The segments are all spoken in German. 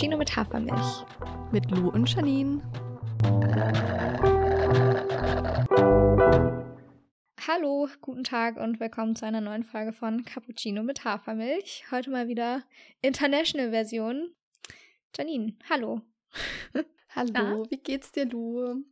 Cappuccino mit Hafermilch. Mit Lou und Janine. Hallo, guten Tag und willkommen zu einer neuen Folge von Cappuccino mit Hafermilch. Heute mal wieder International Version. Janine, hallo. Hallo, Na? wie geht's dir, Lou?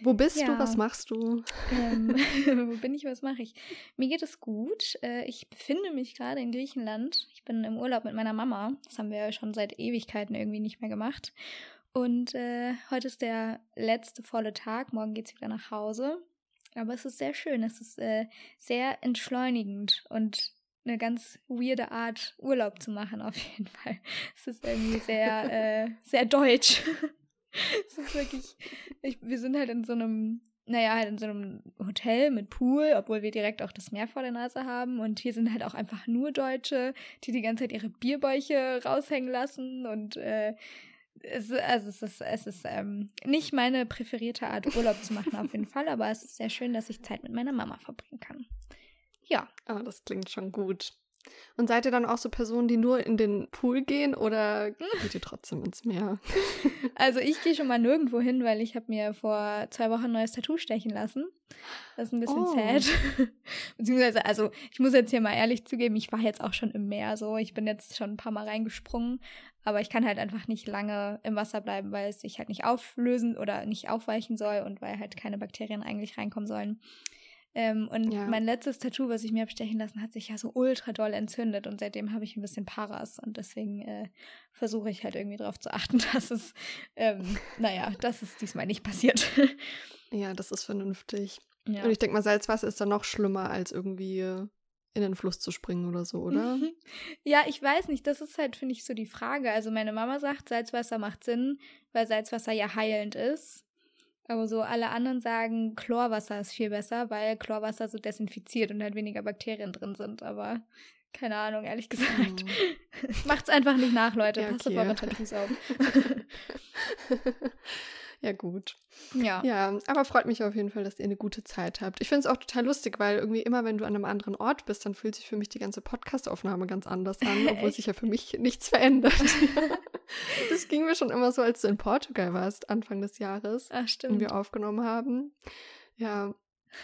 Wo bist ja. du? Was machst du? Ähm, wo bin ich? Was mache ich? Mir geht es gut. Äh, ich befinde mich gerade in Griechenland. Ich bin im Urlaub mit meiner Mama. Das haben wir ja schon seit Ewigkeiten irgendwie nicht mehr gemacht. Und äh, heute ist der letzte volle Tag. Morgen geht es wieder nach Hause. Aber es ist sehr schön. Es ist äh, sehr entschleunigend und eine ganz weirde Art, Urlaub zu machen, auf jeden Fall. Es ist irgendwie sehr, äh, sehr deutsch. Es ist wirklich, ich, wir sind halt in so einem, naja, halt in so einem Hotel mit Pool, obwohl wir direkt auch das Meer vor der Nase haben. Und hier sind halt auch einfach nur Deutsche, die die ganze Zeit ihre Bierbäuche raushängen lassen und äh, es, also es ist, es ist ähm, nicht meine präferierte Art, Urlaub zu machen, auf jeden Fall, aber es ist sehr schön, dass ich Zeit mit meiner Mama verbringen kann. Ja. Ah, das klingt schon gut. Und seid ihr dann auch so Personen, die nur in den Pool gehen oder geht ihr trotzdem ins Meer? Also ich gehe schon mal nirgendwo hin, weil ich habe mir vor zwei Wochen ein neues Tattoo stechen lassen. Das ist ein bisschen oh. sad. Beziehungsweise, also ich muss jetzt hier mal ehrlich zugeben, ich war jetzt auch schon im Meer so. Ich bin jetzt schon ein paar Mal reingesprungen, aber ich kann halt einfach nicht lange im Wasser bleiben, weil es sich halt nicht auflösen oder nicht aufweichen soll und weil halt keine Bakterien eigentlich reinkommen sollen. Ähm, und ja. mein letztes Tattoo, was ich mir abstechen lassen, hat sich ja so ultra doll entzündet und seitdem habe ich ein bisschen Paras und deswegen äh, versuche ich halt irgendwie darauf zu achten, dass es, ähm, naja, dass es diesmal nicht passiert. ja, das ist vernünftig. Ja. Und ich denke mal, Salzwasser ist dann noch schlimmer als irgendwie in den Fluss zu springen oder so, oder? ja, ich weiß nicht. Das ist halt, finde ich, so die Frage. Also meine Mama sagt, Salzwasser macht Sinn, weil Salzwasser ja heilend ist. Aber so alle anderen sagen, Chlorwasser ist viel besser, weil Chlorwasser so desinfiziert und halt weniger Bakterien drin sind. Aber keine Ahnung, ehrlich gesagt. Mhm. Macht's einfach nicht nach, Leute. Ja, Passt auf eure Tattoos auf. Ja, gut. Ja. Ja, aber freut mich auf jeden Fall, dass ihr eine gute Zeit habt. Ich finde es auch total lustig, weil irgendwie immer, wenn du an einem anderen Ort bist, dann fühlt sich für mich die ganze Podcast-Aufnahme ganz anders an, obwohl sich ja für mich nichts verändert. das ging mir schon immer so, als du in Portugal warst, Anfang des Jahres. Ach, stimmt. Und wir aufgenommen haben. Ja,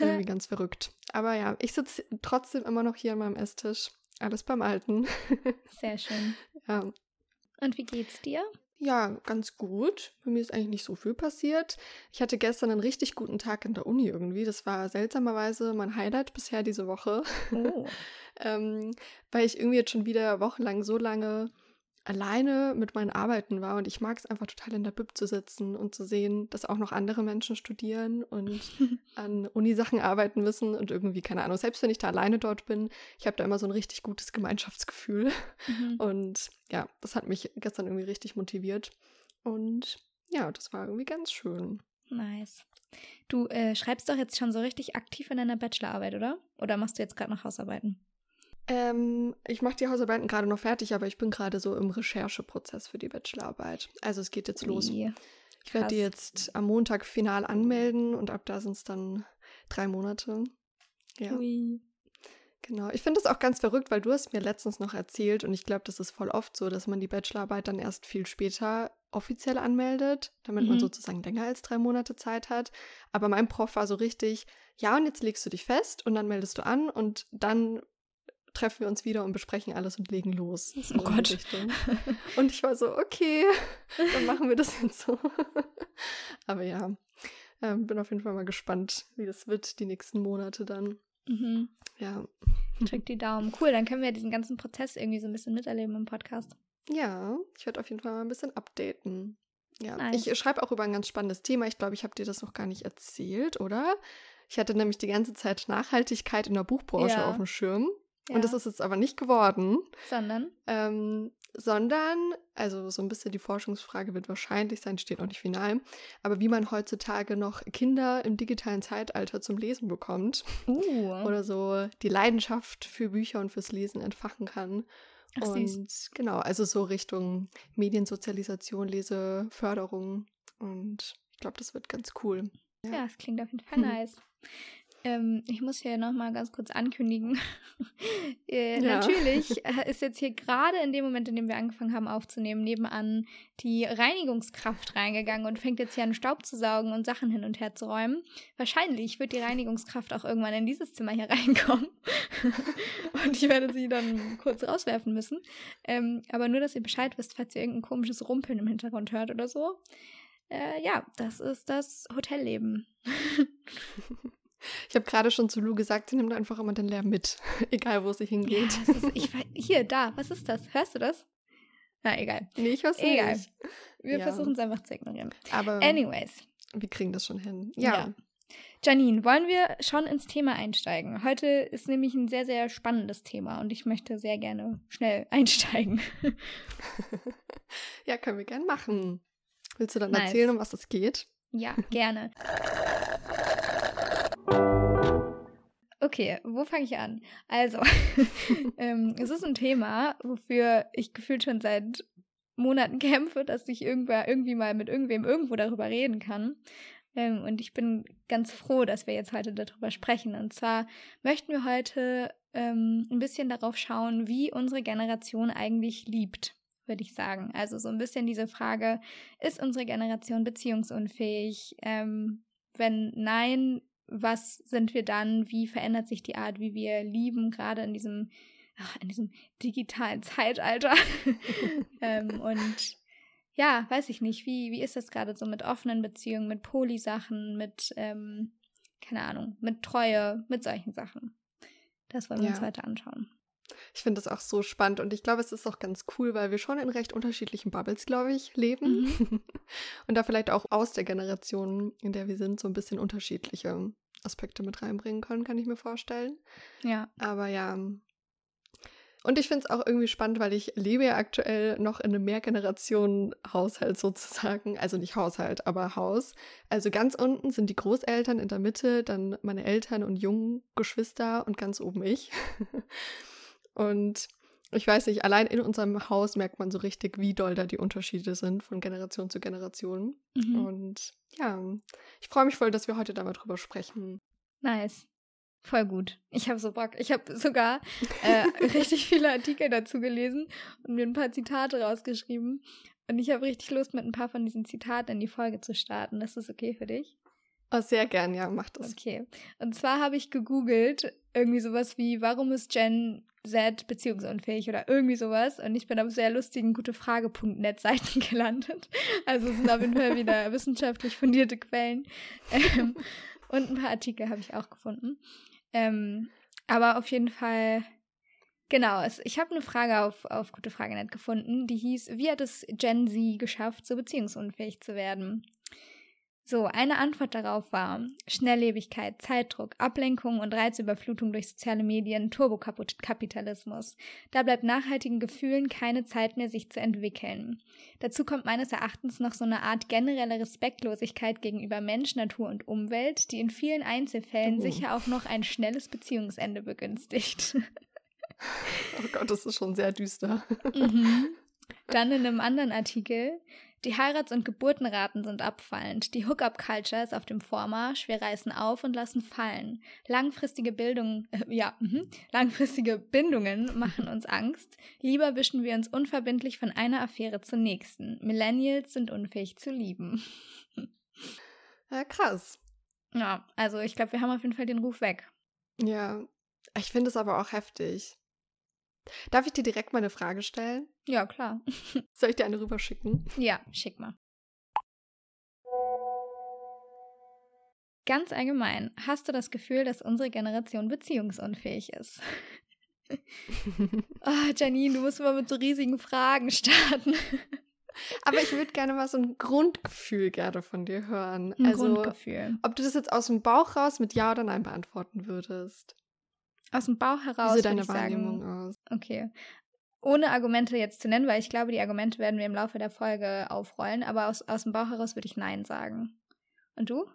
irgendwie ganz verrückt. Aber ja, ich sitze trotzdem immer noch hier an meinem Esstisch. Alles beim Alten. Sehr schön. Ja. Und wie geht's dir? Ja, ganz gut. Bei mir ist eigentlich nicht so viel passiert. Ich hatte gestern einen richtig guten Tag in der Uni irgendwie. Das war seltsamerweise mein Highlight bisher diese Woche. Oh. ähm, weil ich irgendwie jetzt schon wieder wochenlang so lange alleine mit meinen Arbeiten war und ich mag es einfach total in der Bib zu sitzen und zu sehen, dass auch noch andere Menschen studieren und an Unisachen arbeiten müssen und irgendwie, keine Ahnung, selbst wenn ich da alleine dort bin, ich habe da immer so ein richtig gutes Gemeinschaftsgefühl mhm. und ja, das hat mich gestern irgendwie richtig motiviert und ja, das war irgendwie ganz schön. Nice. Du äh, schreibst doch jetzt schon so richtig aktiv in deiner Bachelorarbeit, oder? Oder machst du jetzt gerade noch Hausarbeiten? Ähm, ich mache die Hausarbeiten gerade noch fertig, aber ich bin gerade so im Rechercheprozess für die Bachelorarbeit. Also es geht jetzt los. Wie? Ich werde die jetzt am Montag final anmelden und ab da sind es dann drei Monate. Ja. Ui. Genau. Ich finde das auch ganz verrückt, weil du hast mir letztens noch erzählt und ich glaube, das ist voll oft so, dass man die Bachelorarbeit dann erst viel später offiziell anmeldet, damit mhm. man sozusagen länger als drei Monate Zeit hat. Aber mein Prof war so richtig, ja, und jetzt legst du dich fest und dann meldest du an und dann treffen wir uns wieder und besprechen alles und legen los. So oh Gott. Und ich war so, okay, dann machen wir das jetzt so. Aber ja, ähm, bin auf jeden Fall mal gespannt, wie das wird die nächsten Monate dann. Mhm. Ja. Drück die Daumen. Cool, dann können wir diesen ganzen Prozess irgendwie so ein bisschen miterleben im Podcast. Ja, ich werde auf jeden Fall mal ein bisschen updaten. Ja, nice. ich schreibe auch über ein ganz spannendes Thema. Ich glaube, ich habe dir das noch gar nicht erzählt, oder? Ich hatte nämlich die ganze Zeit Nachhaltigkeit in der Buchbranche ja. auf dem Schirm. Ja. Und das ist jetzt aber nicht geworden. Sondern? Ähm, sondern, also so ein bisschen die Forschungsfrage wird wahrscheinlich sein, steht noch nicht final, aber wie man heutzutage noch Kinder im digitalen Zeitalter zum Lesen bekommt. Uh. Oder so die Leidenschaft für Bücher und fürs Lesen entfachen kann. Ach, und süß. genau, also so Richtung Mediensozialisation, Leseförderung. Und ich glaube, das wird ganz cool. Ja, es klingt auf jeden Fall hm. nice. Ähm, ich muss hier nochmal ganz kurz ankündigen. äh, ja. Natürlich äh, ist jetzt hier gerade in dem Moment, in dem wir angefangen haben aufzunehmen, nebenan die Reinigungskraft reingegangen und fängt jetzt hier an, Staub zu saugen und Sachen hin und her zu räumen. Wahrscheinlich wird die Reinigungskraft auch irgendwann in dieses Zimmer hier reinkommen. und ich werde sie dann kurz rauswerfen müssen. Ähm, aber nur, dass ihr Bescheid wisst, falls ihr irgendein komisches Rumpeln im Hintergrund hört oder so. Äh, ja, das ist das Hotelleben. Ich habe gerade schon zu Lou gesagt, sie nimmt einfach immer den Lärm mit, egal wo sie hingeht. Ja, ist, ich, hier, da, was ist das? Hörst du das? Na, egal. Nee, ich hör's egal. nicht. Wir ja. versuchen es einfach zu ignorieren. Aber Anyways. Wir kriegen das schon hin. Ja. ja. Janine, wollen wir schon ins Thema einsteigen? Heute ist nämlich ein sehr, sehr spannendes Thema und ich möchte sehr gerne schnell einsteigen. ja, können wir gerne machen. Willst du dann nice. erzählen, um was es geht? Ja, gerne. Okay, wo fange ich an? Also, ähm, es ist ein Thema, wofür ich gefühlt schon seit Monaten kämpfe, dass ich irgendwer irgendwie mal mit irgendwem irgendwo darüber reden kann. Ähm, und ich bin ganz froh, dass wir jetzt heute darüber sprechen. Und zwar möchten wir heute ähm, ein bisschen darauf schauen, wie unsere Generation eigentlich liebt, würde ich sagen. Also so ein bisschen diese Frage, ist unsere Generation beziehungsunfähig? Ähm, wenn nein, was sind wir dann, wie verändert sich die Art, wie wir lieben, gerade in diesem, ach, in diesem digitalen Zeitalter. ähm, und ja, weiß ich nicht, wie, wie ist das gerade so mit offenen Beziehungen, mit Polisachen, mit, ähm, keine Ahnung, mit Treue, mit solchen Sachen. Das wollen wir ja. uns heute anschauen. Ich finde das auch so spannend und ich glaube, es ist auch ganz cool, weil wir schon in recht unterschiedlichen Bubbles, glaube ich, leben. Mhm. und da vielleicht auch aus der Generation, in der wir sind, so ein bisschen unterschiedliche Aspekte mit reinbringen können, kann ich mir vorstellen. Ja. Aber ja. Und ich finde es auch irgendwie spannend, weil ich lebe ja aktuell noch in einem Mehrgenerationen-Haushalt sozusagen. Also nicht Haushalt, aber Haus. Also ganz unten sind die Großeltern, in der Mitte dann meine Eltern und jungen Geschwister und ganz oben ich. und ich weiß nicht, allein in unserem Haus merkt man so richtig, wie doll da die Unterschiede sind von Generation zu Generation. Mhm. Und ja, ich freue mich voll, dass wir heute da mal drüber sprechen. Nice. Voll gut. Ich habe so Bock. Ich habe sogar äh, richtig viele Artikel dazu gelesen und mir ein paar Zitate rausgeschrieben. Und ich habe richtig Lust, mit ein paar von diesen Zitaten in die Folge zu starten. Das ist okay für dich? Oh, sehr gern, ja, mach das. Okay. Und zwar habe ich gegoogelt, irgendwie sowas wie, warum ist Jen Z beziehungsunfähig oder irgendwie sowas. Und ich bin auf sehr lustigen gutefrage.net-Seiten gelandet. Also es sind auf jeden Fall wieder wissenschaftlich fundierte Quellen. Ähm, und ein paar Artikel habe ich auch gefunden. Ähm, aber auf jeden Fall, genau, es, ich habe eine Frage auf, auf gutefrage.net gefunden, die hieß, wie hat es Gen Z geschafft, so beziehungsunfähig zu werden? So, eine Antwort darauf war Schnelllebigkeit, Zeitdruck, Ablenkung und Reizüberflutung durch soziale Medien, Turbokapitalismus. Da bleibt nachhaltigen Gefühlen keine Zeit mehr, sich zu entwickeln. Dazu kommt meines Erachtens noch so eine Art generelle Respektlosigkeit gegenüber Mensch, Natur und Umwelt, die in vielen Einzelfällen oh. sicher auch noch ein schnelles Beziehungsende begünstigt. Oh Gott, das ist schon sehr düster. Mhm. Dann in einem anderen Artikel die Heirats- und Geburtenraten sind abfallend. Die Hookup-Culture ist auf dem Vormarsch. Wir reißen auf und lassen fallen. Langfristige Bildung, äh, ja, mh, langfristige Bindungen machen uns Angst. Lieber wischen wir uns unverbindlich von einer Affäre zur nächsten. Millennials sind unfähig zu lieben. Ja, krass. Ja, also ich glaube, wir haben auf jeden Fall den Ruf weg. Ja, ich finde es aber auch heftig. Darf ich dir direkt mal eine Frage stellen? Ja, klar. Soll ich dir eine rüberschicken? Ja, schick mal. Ganz allgemein, hast du das Gefühl, dass unsere Generation beziehungsunfähig ist? oh, Janine, du musst mal mit so riesigen Fragen starten. Aber ich würde gerne mal so ein Grundgefühl gerne von dir hören. Ein also, Grundgefühl. Ob du das jetzt aus dem Bauch raus mit Ja oder Nein beantworten würdest. Aus dem Bauch heraus. Wie sieht deine Wahrnehmung sagen, aus? Okay. Ohne Argumente jetzt zu nennen, weil ich glaube, die Argumente werden wir im Laufe der Folge aufrollen, aber aus, aus dem Bauch heraus würde ich Nein sagen. Und du?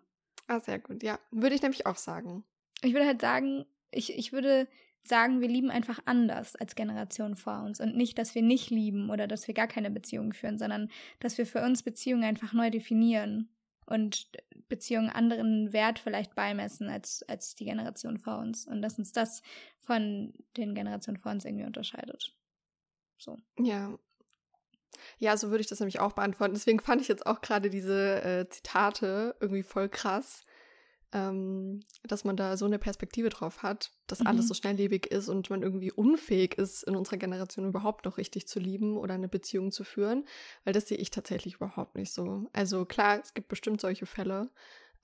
Ah, sehr gut, ja. Würde ich nämlich auch sagen. Ich würde halt sagen, ich, ich würde sagen, wir lieben einfach anders als Generation vor uns und nicht, dass wir nicht lieben oder dass wir gar keine Beziehungen führen, sondern dass wir für uns Beziehungen einfach neu definieren und Beziehungen anderen Wert vielleicht beimessen als, als die Generation vor uns. Und dass uns das von den Generationen vor uns irgendwie unterscheidet. So. Ja. Ja, so würde ich das nämlich auch beantworten. Deswegen fand ich jetzt auch gerade diese äh, Zitate irgendwie voll krass ähm, dass man da so eine Perspektive drauf hat, dass mhm. alles so schnelllebig ist und man irgendwie unfähig ist, in unserer Generation überhaupt noch richtig zu lieben oder eine Beziehung zu führen, weil das sehe ich tatsächlich überhaupt nicht so. Also klar, es gibt bestimmt solche Fälle,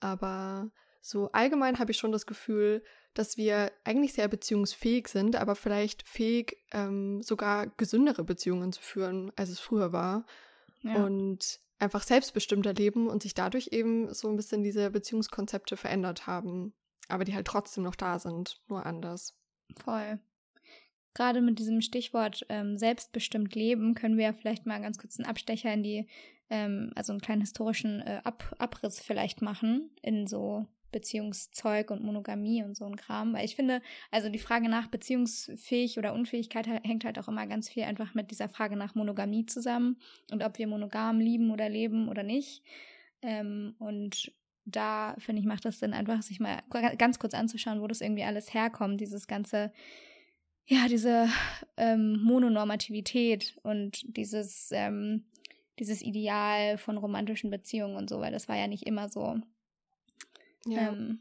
aber so allgemein habe ich schon das Gefühl, dass wir eigentlich sehr beziehungsfähig sind, aber vielleicht fähig, ähm, sogar gesündere Beziehungen zu führen, als es früher war. Ja. Und einfach selbstbestimmter leben und sich dadurch eben so ein bisschen diese Beziehungskonzepte verändert haben, aber die halt trotzdem noch da sind, nur anders. Voll. Gerade mit diesem Stichwort ähm, selbstbestimmt leben können wir vielleicht mal ganz kurz einen Abstecher in die, ähm, also einen kleinen historischen äh, Ab Abriss vielleicht machen in so Beziehungszeug und Monogamie und so ein Kram. Weil ich finde, also die Frage nach beziehungsfähig oder Unfähigkeit hängt halt auch immer ganz viel einfach mit dieser Frage nach Monogamie zusammen und ob wir monogam lieben oder leben oder nicht. Ähm, und da finde ich, macht das Sinn, einfach sich mal ganz kurz anzuschauen, wo das irgendwie alles herkommt, dieses ganze, ja, diese ähm, Mononormativität und dieses, ähm, dieses Ideal von romantischen Beziehungen und so, weil das war ja nicht immer so. Ja. Ähm,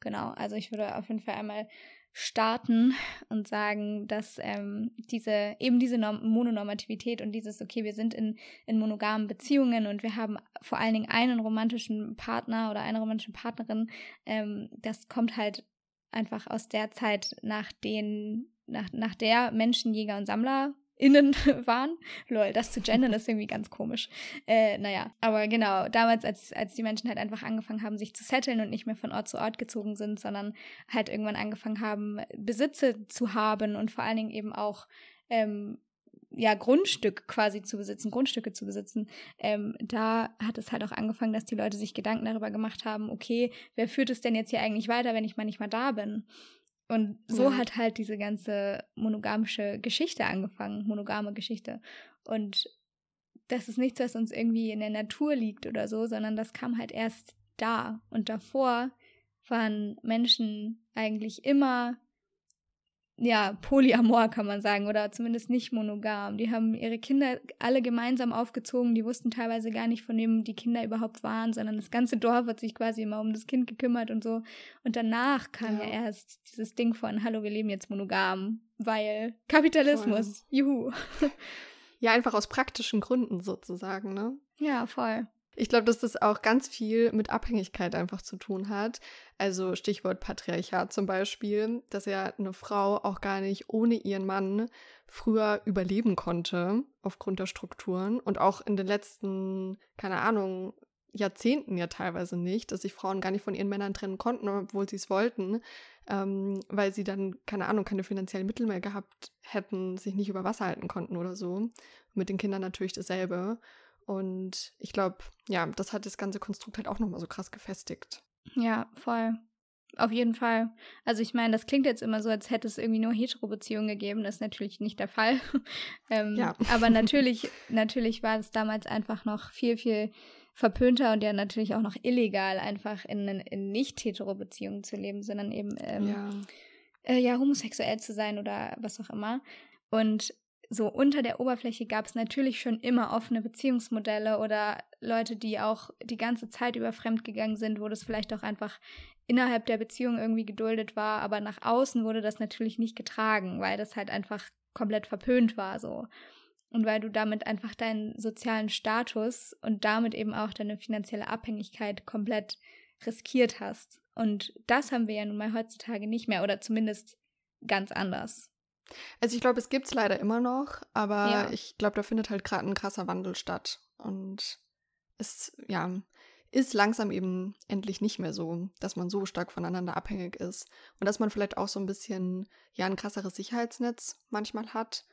genau, also ich würde auf jeden Fall einmal starten und sagen, dass ähm, diese eben diese Norm Mononormativität und dieses, okay, wir sind in, in monogamen Beziehungen und wir haben vor allen Dingen einen romantischen Partner oder eine romantische Partnerin, ähm, das kommt halt einfach aus der Zeit, nach den, nach, nach der Menschen, Jäger und Sammler innen waren. Lol, das zu gendern ist irgendwie ganz komisch. Äh, naja, aber genau, damals, als, als die Menschen halt einfach angefangen haben, sich zu setteln und nicht mehr von Ort zu Ort gezogen sind, sondern halt irgendwann angefangen haben, Besitze zu haben und vor allen Dingen eben auch ähm, ja, Grundstück quasi zu besitzen, Grundstücke zu besitzen, ähm, da hat es halt auch angefangen, dass die Leute sich Gedanken darüber gemacht haben, okay, wer führt es denn jetzt hier eigentlich weiter, wenn ich mal nicht mal da bin? Und so ja. hat halt diese ganze monogamische Geschichte angefangen, monogame Geschichte. Und das ist nichts, was uns irgendwie in der Natur liegt oder so, sondern das kam halt erst da. Und davor waren Menschen eigentlich immer ja, polyamor kann man sagen, oder zumindest nicht monogam. Die haben ihre Kinder alle gemeinsam aufgezogen, die wussten teilweise gar nicht, von wem die Kinder überhaupt waren, sondern das ganze Dorf hat sich quasi immer um das Kind gekümmert und so. Und danach kam ja, ja erst dieses Ding von, hallo, wir leben jetzt monogam, weil Kapitalismus, voll. juhu. Ja, einfach aus praktischen Gründen sozusagen, ne? Ja, voll. Ich glaube, dass das auch ganz viel mit Abhängigkeit einfach zu tun hat. Also Stichwort Patriarchat zum Beispiel, dass ja eine Frau auch gar nicht ohne ihren Mann früher überleben konnte aufgrund der Strukturen und auch in den letzten, keine Ahnung, Jahrzehnten ja teilweise nicht, dass sich Frauen gar nicht von ihren Männern trennen konnten, obwohl sie es wollten, ähm, weil sie dann, keine Ahnung, keine finanziellen Mittel mehr gehabt hätten, sich nicht über Wasser halten konnten oder so. Mit den Kindern natürlich dasselbe. Und ich glaube, ja, das hat das ganze Konstrukt halt auch nochmal so krass gefestigt. Ja, voll. Auf jeden Fall. Also ich meine, das klingt jetzt immer so, als hätte es irgendwie nur Hetero-Beziehungen gegeben. Das ist natürlich nicht der Fall. ähm, ja. aber natürlich, natürlich war es damals einfach noch viel, viel verpönter und ja natürlich auch noch illegal, einfach in, in nicht-hetero-Beziehungen zu leben, sondern eben ähm, ja. Äh, ja, homosexuell zu sein oder was auch immer. Und so unter der Oberfläche gab es natürlich schon immer offene Beziehungsmodelle oder Leute, die auch die ganze Zeit über fremdgegangen sind, wo das vielleicht auch einfach innerhalb der Beziehung irgendwie geduldet war, aber nach außen wurde das natürlich nicht getragen, weil das halt einfach komplett verpönt war so. Und weil du damit einfach deinen sozialen Status und damit eben auch deine finanzielle Abhängigkeit komplett riskiert hast. Und das haben wir ja nun mal heutzutage nicht mehr oder zumindest ganz anders. Also ich glaube, es gibt es leider immer noch, aber ja. ich glaube, da findet halt gerade ein krasser Wandel statt. Und es, ja, ist langsam eben endlich nicht mehr so, dass man so stark voneinander abhängig ist. Und dass man vielleicht auch so ein bisschen, ja, ein krasseres Sicherheitsnetz manchmal hat.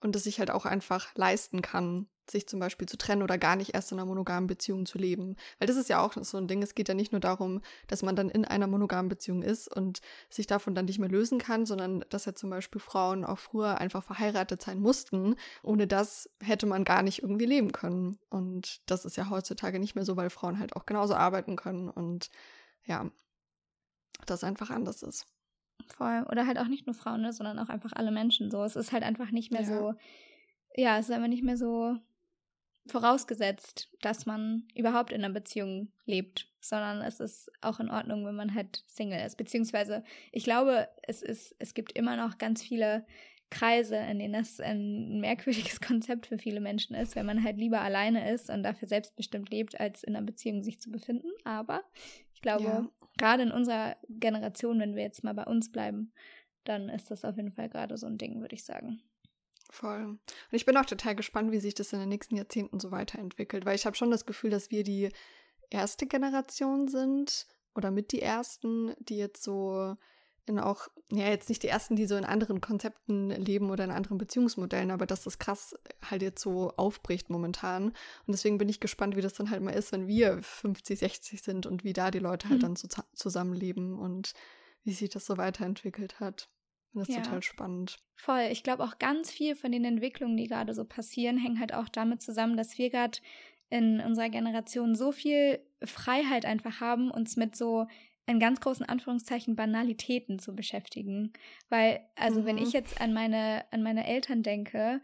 Und es sich halt auch einfach leisten kann, sich zum Beispiel zu trennen oder gar nicht erst in einer monogamen Beziehung zu leben. Weil das ist ja auch so ein Ding, es geht ja nicht nur darum, dass man dann in einer monogamen Beziehung ist und sich davon dann nicht mehr lösen kann, sondern dass ja zum Beispiel Frauen auch früher einfach verheiratet sein mussten. Ohne das hätte man gar nicht irgendwie leben können. Und das ist ja heutzutage nicht mehr so, weil Frauen halt auch genauso arbeiten können und ja, das einfach anders ist. Voll. Oder halt auch nicht nur Frauen, ne, sondern auch einfach alle Menschen so. Es ist halt einfach nicht mehr ja. so, ja, es ist einfach nicht mehr so vorausgesetzt, dass man überhaupt in einer Beziehung lebt, sondern es ist auch in Ordnung, wenn man halt Single ist. Beziehungsweise, ich glaube, es ist, es gibt immer noch ganz viele Kreise, in denen das ein merkwürdiges Konzept für viele Menschen ist, wenn man halt lieber alleine ist und dafür selbstbestimmt lebt, als in einer Beziehung sich zu befinden. Aber ich glaube, ja. Gerade in unserer Generation, wenn wir jetzt mal bei uns bleiben, dann ist das auf jeden Fall gerade so ein Ding, würde ich sagen. Voll. Und ich bin auch total gespannt, wie sich das in den nächsten Jahrzehnten so weiterentwickelt, weil ich habe schon das Gefühl, dass wir die erste Generation sind oder mit die ersten, die jetzt so in auch, ja, jetzt nicht die ersten, die so in anderen Konzepten leben oder in anderen Beziehungsmodellen, aber dass das krass halt jetzt so aufbricht momentan. Und deswegen bin ich gespannt, wie das dann halt mal ist, wenn wir 50, 60 sind und wie da die Leute halt mhm. dann so zusammenleben und wie sich das so weiterentwickelt hat. Das ist ja. total spannend. Voll. Ich glaube auch ganz viel von den Entwicklungen, die gerade so passieren, hängen halt auch damit zusammen, dass wir gerade in unserer Generation so viel Freiheit einfach haben, uns mit so in ganz großen Anführungszeichen Banalitäten zu beschäftigen. Weil, also mhm. wenn ich jetzt an meine, an meine Eltern denke,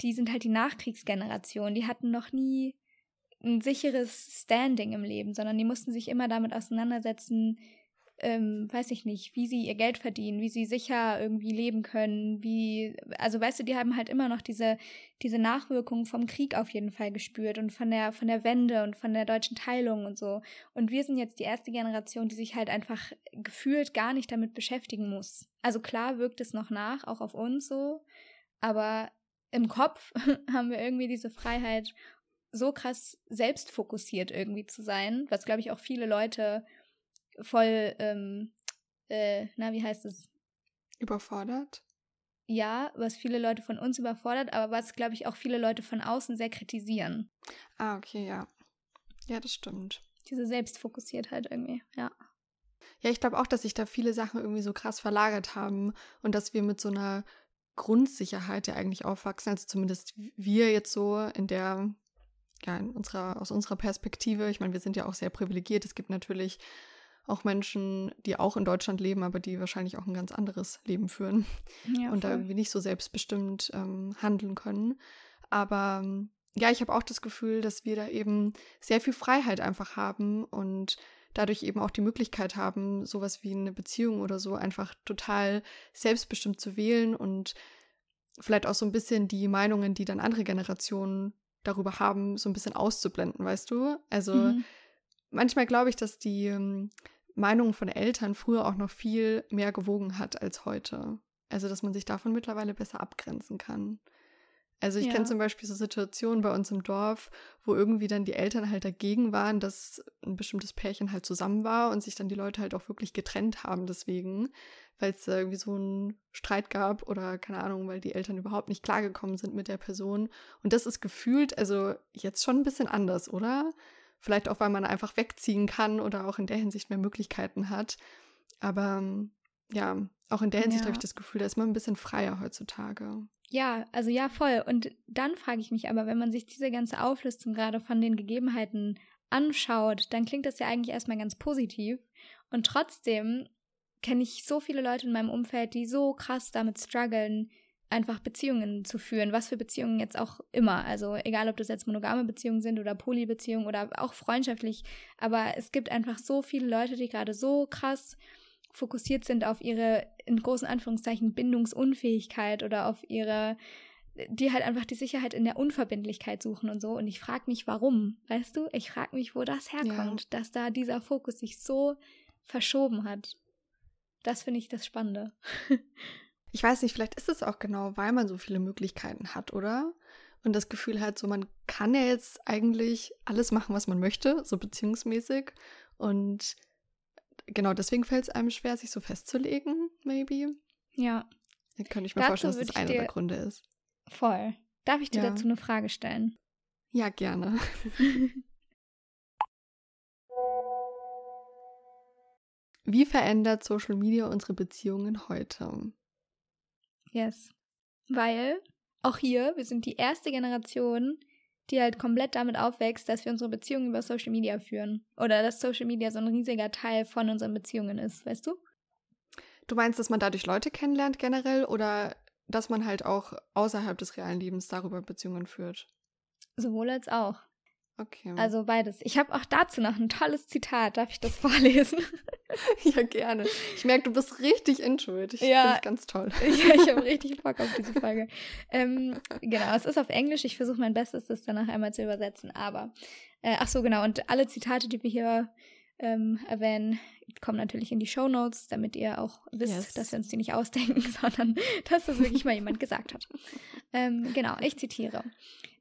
die sind halt die Nachkriegsgeneration, die hatten noch nie ein sicheres Standing im Leben, sondern die mussten sich immer damit auseinandersetzen, ähm, weiß ich nicht, wie sie ihr Geld verdienen, wie sie sicher irgendwie leben können, wie, also weißt du, die haben halt immer noch diese, diese Nachwirkungen vom Krieg auf jeden Fall gespürt und von der, von der Wende und von der deutschen Teilung und so. Und wir sind jetzt die erste Generation, die sich halt einfach gefühlt gar nicht damit beschäftigen muss. Also klar wirkt es noch nach, auch auf uns so, aber im Kopf haben wir irgendwie diese Freiheit, so krass selbstfokussiert irgendwie zu sein, was glaube ich auch viele Leute voll, ähm, äh, na, wie heißt es? Überfordert? Ja, was viele Leute von uns überfordert, aber was, glaube ich, auch viele Leute von außen sehr kritisieren. Ah, okay, ja. Ja, das stimmt. Diese Selbstfokussiertheit irgendwie, ja. Ja, ich glaube auch, dass sich da viele Sachen irgendwie so krass verlagert haben und dass wir mit so einer Grundsicherheit ja eigentlich aufwachsen, also zumindest wir jetzt so in der, ja, in unserer, aus unserer Perspektive. Ich meine, wir sind ja auch sehr privilegiert. Es gibt natürlich auch Menschen, die auch in Deutschland leben, aber die wahrscheinlich auch ein ganz anderes Leben führen ja, und da irgendwie nicht so selbstbestimmt ähm, handeln können. Aber ähm, ja, ich habe auch das Gefühl, dass wir da eben sehr viel Freiheit einfach haben und dadurch eben auch die Möglichkeit haben, sowas wie eine Beziehung oder so einfach total selbstbestimmt zu wählen und vielleicht auch so ein bisschen die Meinungen, die dann andere Generationen darüber haben, so ein bisschen auszublenden, weißt du? Also mhm. manchmal glaube ich, dass die ähm, Meinung von Eltern früher auch noch viel mehr gewogen hat als heute. Also, dass man sich davon mittlerweile besser abgrenzen kann. Also ich ja. kenne zum Beispiel so Situationen bei uns im Dorf, wo irgendwie dann die Eltern halt dagegen waren, dass ein bestimmtes Pärchen halt zusammen war und sich dann die Leute halt auch wirklich getrennt haben deswegen, weil es irgendwie so einen Streit gab oder keine Ahnung, weil die Eltern überhaupt nicht klargekommen sind mit der Person. Und das ist gefühlt, also jetzt schon ein bisschen anders, oder? Vielleicht auch, weil man einfach wegziehen kann oder auch in der Hinsicht mehr Möglichkeiten hat. Aber ähm, ja, auch in der Hinsicht ja. habe ich das Gefühl, da ist man ein bisschen freier heutzutage. Ja, also ja, voll. Und dann frage ich mich aber, wenn man sich diese ganze Auflistung gerade von den Gegebenheiten anschaut, dann klingt das ja eigentlich erstmal ganz positiv. Und trotzdem kenne ich so viele Leute in meinem Umfeld, die so krass damit strugglen, einfach Beziehungen zu führen, was für Beziehungen jetzt auch immer. Also egal, ob das jetzt monogame Beziehungen sind oder Polybeziehungen oder auch freundschaftlich, aber es gibt einfach so viele Leute, die gerade so krass fokussiert sind auf ihre in großen Anführungszeichen Bindungsunfähigkeit oder auf ihre die halt einfach die Sicherheit in der Unverbindlichkeit suchen und so. Und ich frage mich, warum, weißt du? Ich frage mich, wo das herkommt, ja. dass da dieser Fokus sich so verschoben hat. Das finde ich das Spannende. ich weiß nicht, vielleicht ist es auch genau, weil man so viele Möglichkeiten hat, oder? Und das Gefühl hat, so man kann ja jetzt eigentlich alles machen, was man möchte, so beziehungsmäßig. Und genau deswegen fällt es einem schwer, sich so festzulegen, maybe. Ja. Dann könnte ich mir Dazu vorstellen, dass das einer der Gründe ist. Voll. Darf ich dir ja. dazu eine Frage stellen? Ja, gerne. Wie verändert Social Media unsere Beziehungen heute? Yes. Weil auch hier, wir sind die erste Generation, die halt komplett damit aufwächst, dass wir unsere Beziehungen über Social Media führen. Oder dass Social Media so ein riesiger Teil von unseren Beziehungen ist, weißt du? Du meinst, dass man dadurch Leute kennenlernt generell oder dass man halt auch außerhalb des realen Lebens darüber Beziehungen führt? Sowohl als auch. Okay. Also beides. Ich habe auch dazu noch ein tolles Zitat. Darf ich das vorlesen? ja, gerne. Ich merke, du bist richtig. Ich ja, ganz toll. ja, ich habe richtig Bock auf diese Folge. Ähm, genau, es ist auf Englisch. Ich versuche mein Bestes, das danach einmal zu übersetzen. Aber, äh, ach so, genau. Und alle Zitate, die wir hier ähm, erwähnen, kommen natürlich in die Show Notes, damit ihr auch wisst, yes. dass wir uns die nicht ausdenken, sondern dass das wirklich mal jemand gesagt hat. Ähm, genau, ich zitiere.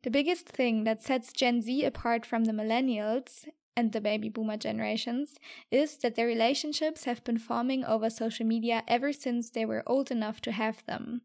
The biggest thing that sets Gen Z apart from the millennials and the baby boomer generations is that their relationships have been forming over social media ever since they were old enough to have them.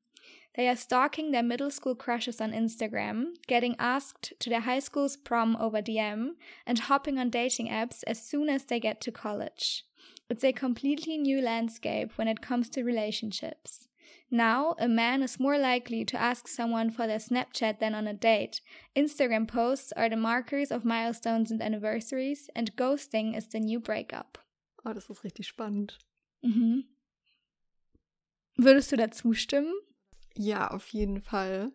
They are stalking their middle school crushes on Instagram, getting asked to their high school's prom over DM, and hopping on dating apps as soon as they get to college. It's a completely new landscape when it comes to relationships. Now, a man is more likely to ask someone for their Snapchat than on a date. Instagram posts are the markers of milestones and anniversaries, and ghosting is the new breakup. Oh, das ist richtig spannend. Mhm. Würdest du dazu stimmen? Ja, auf jeden Fall.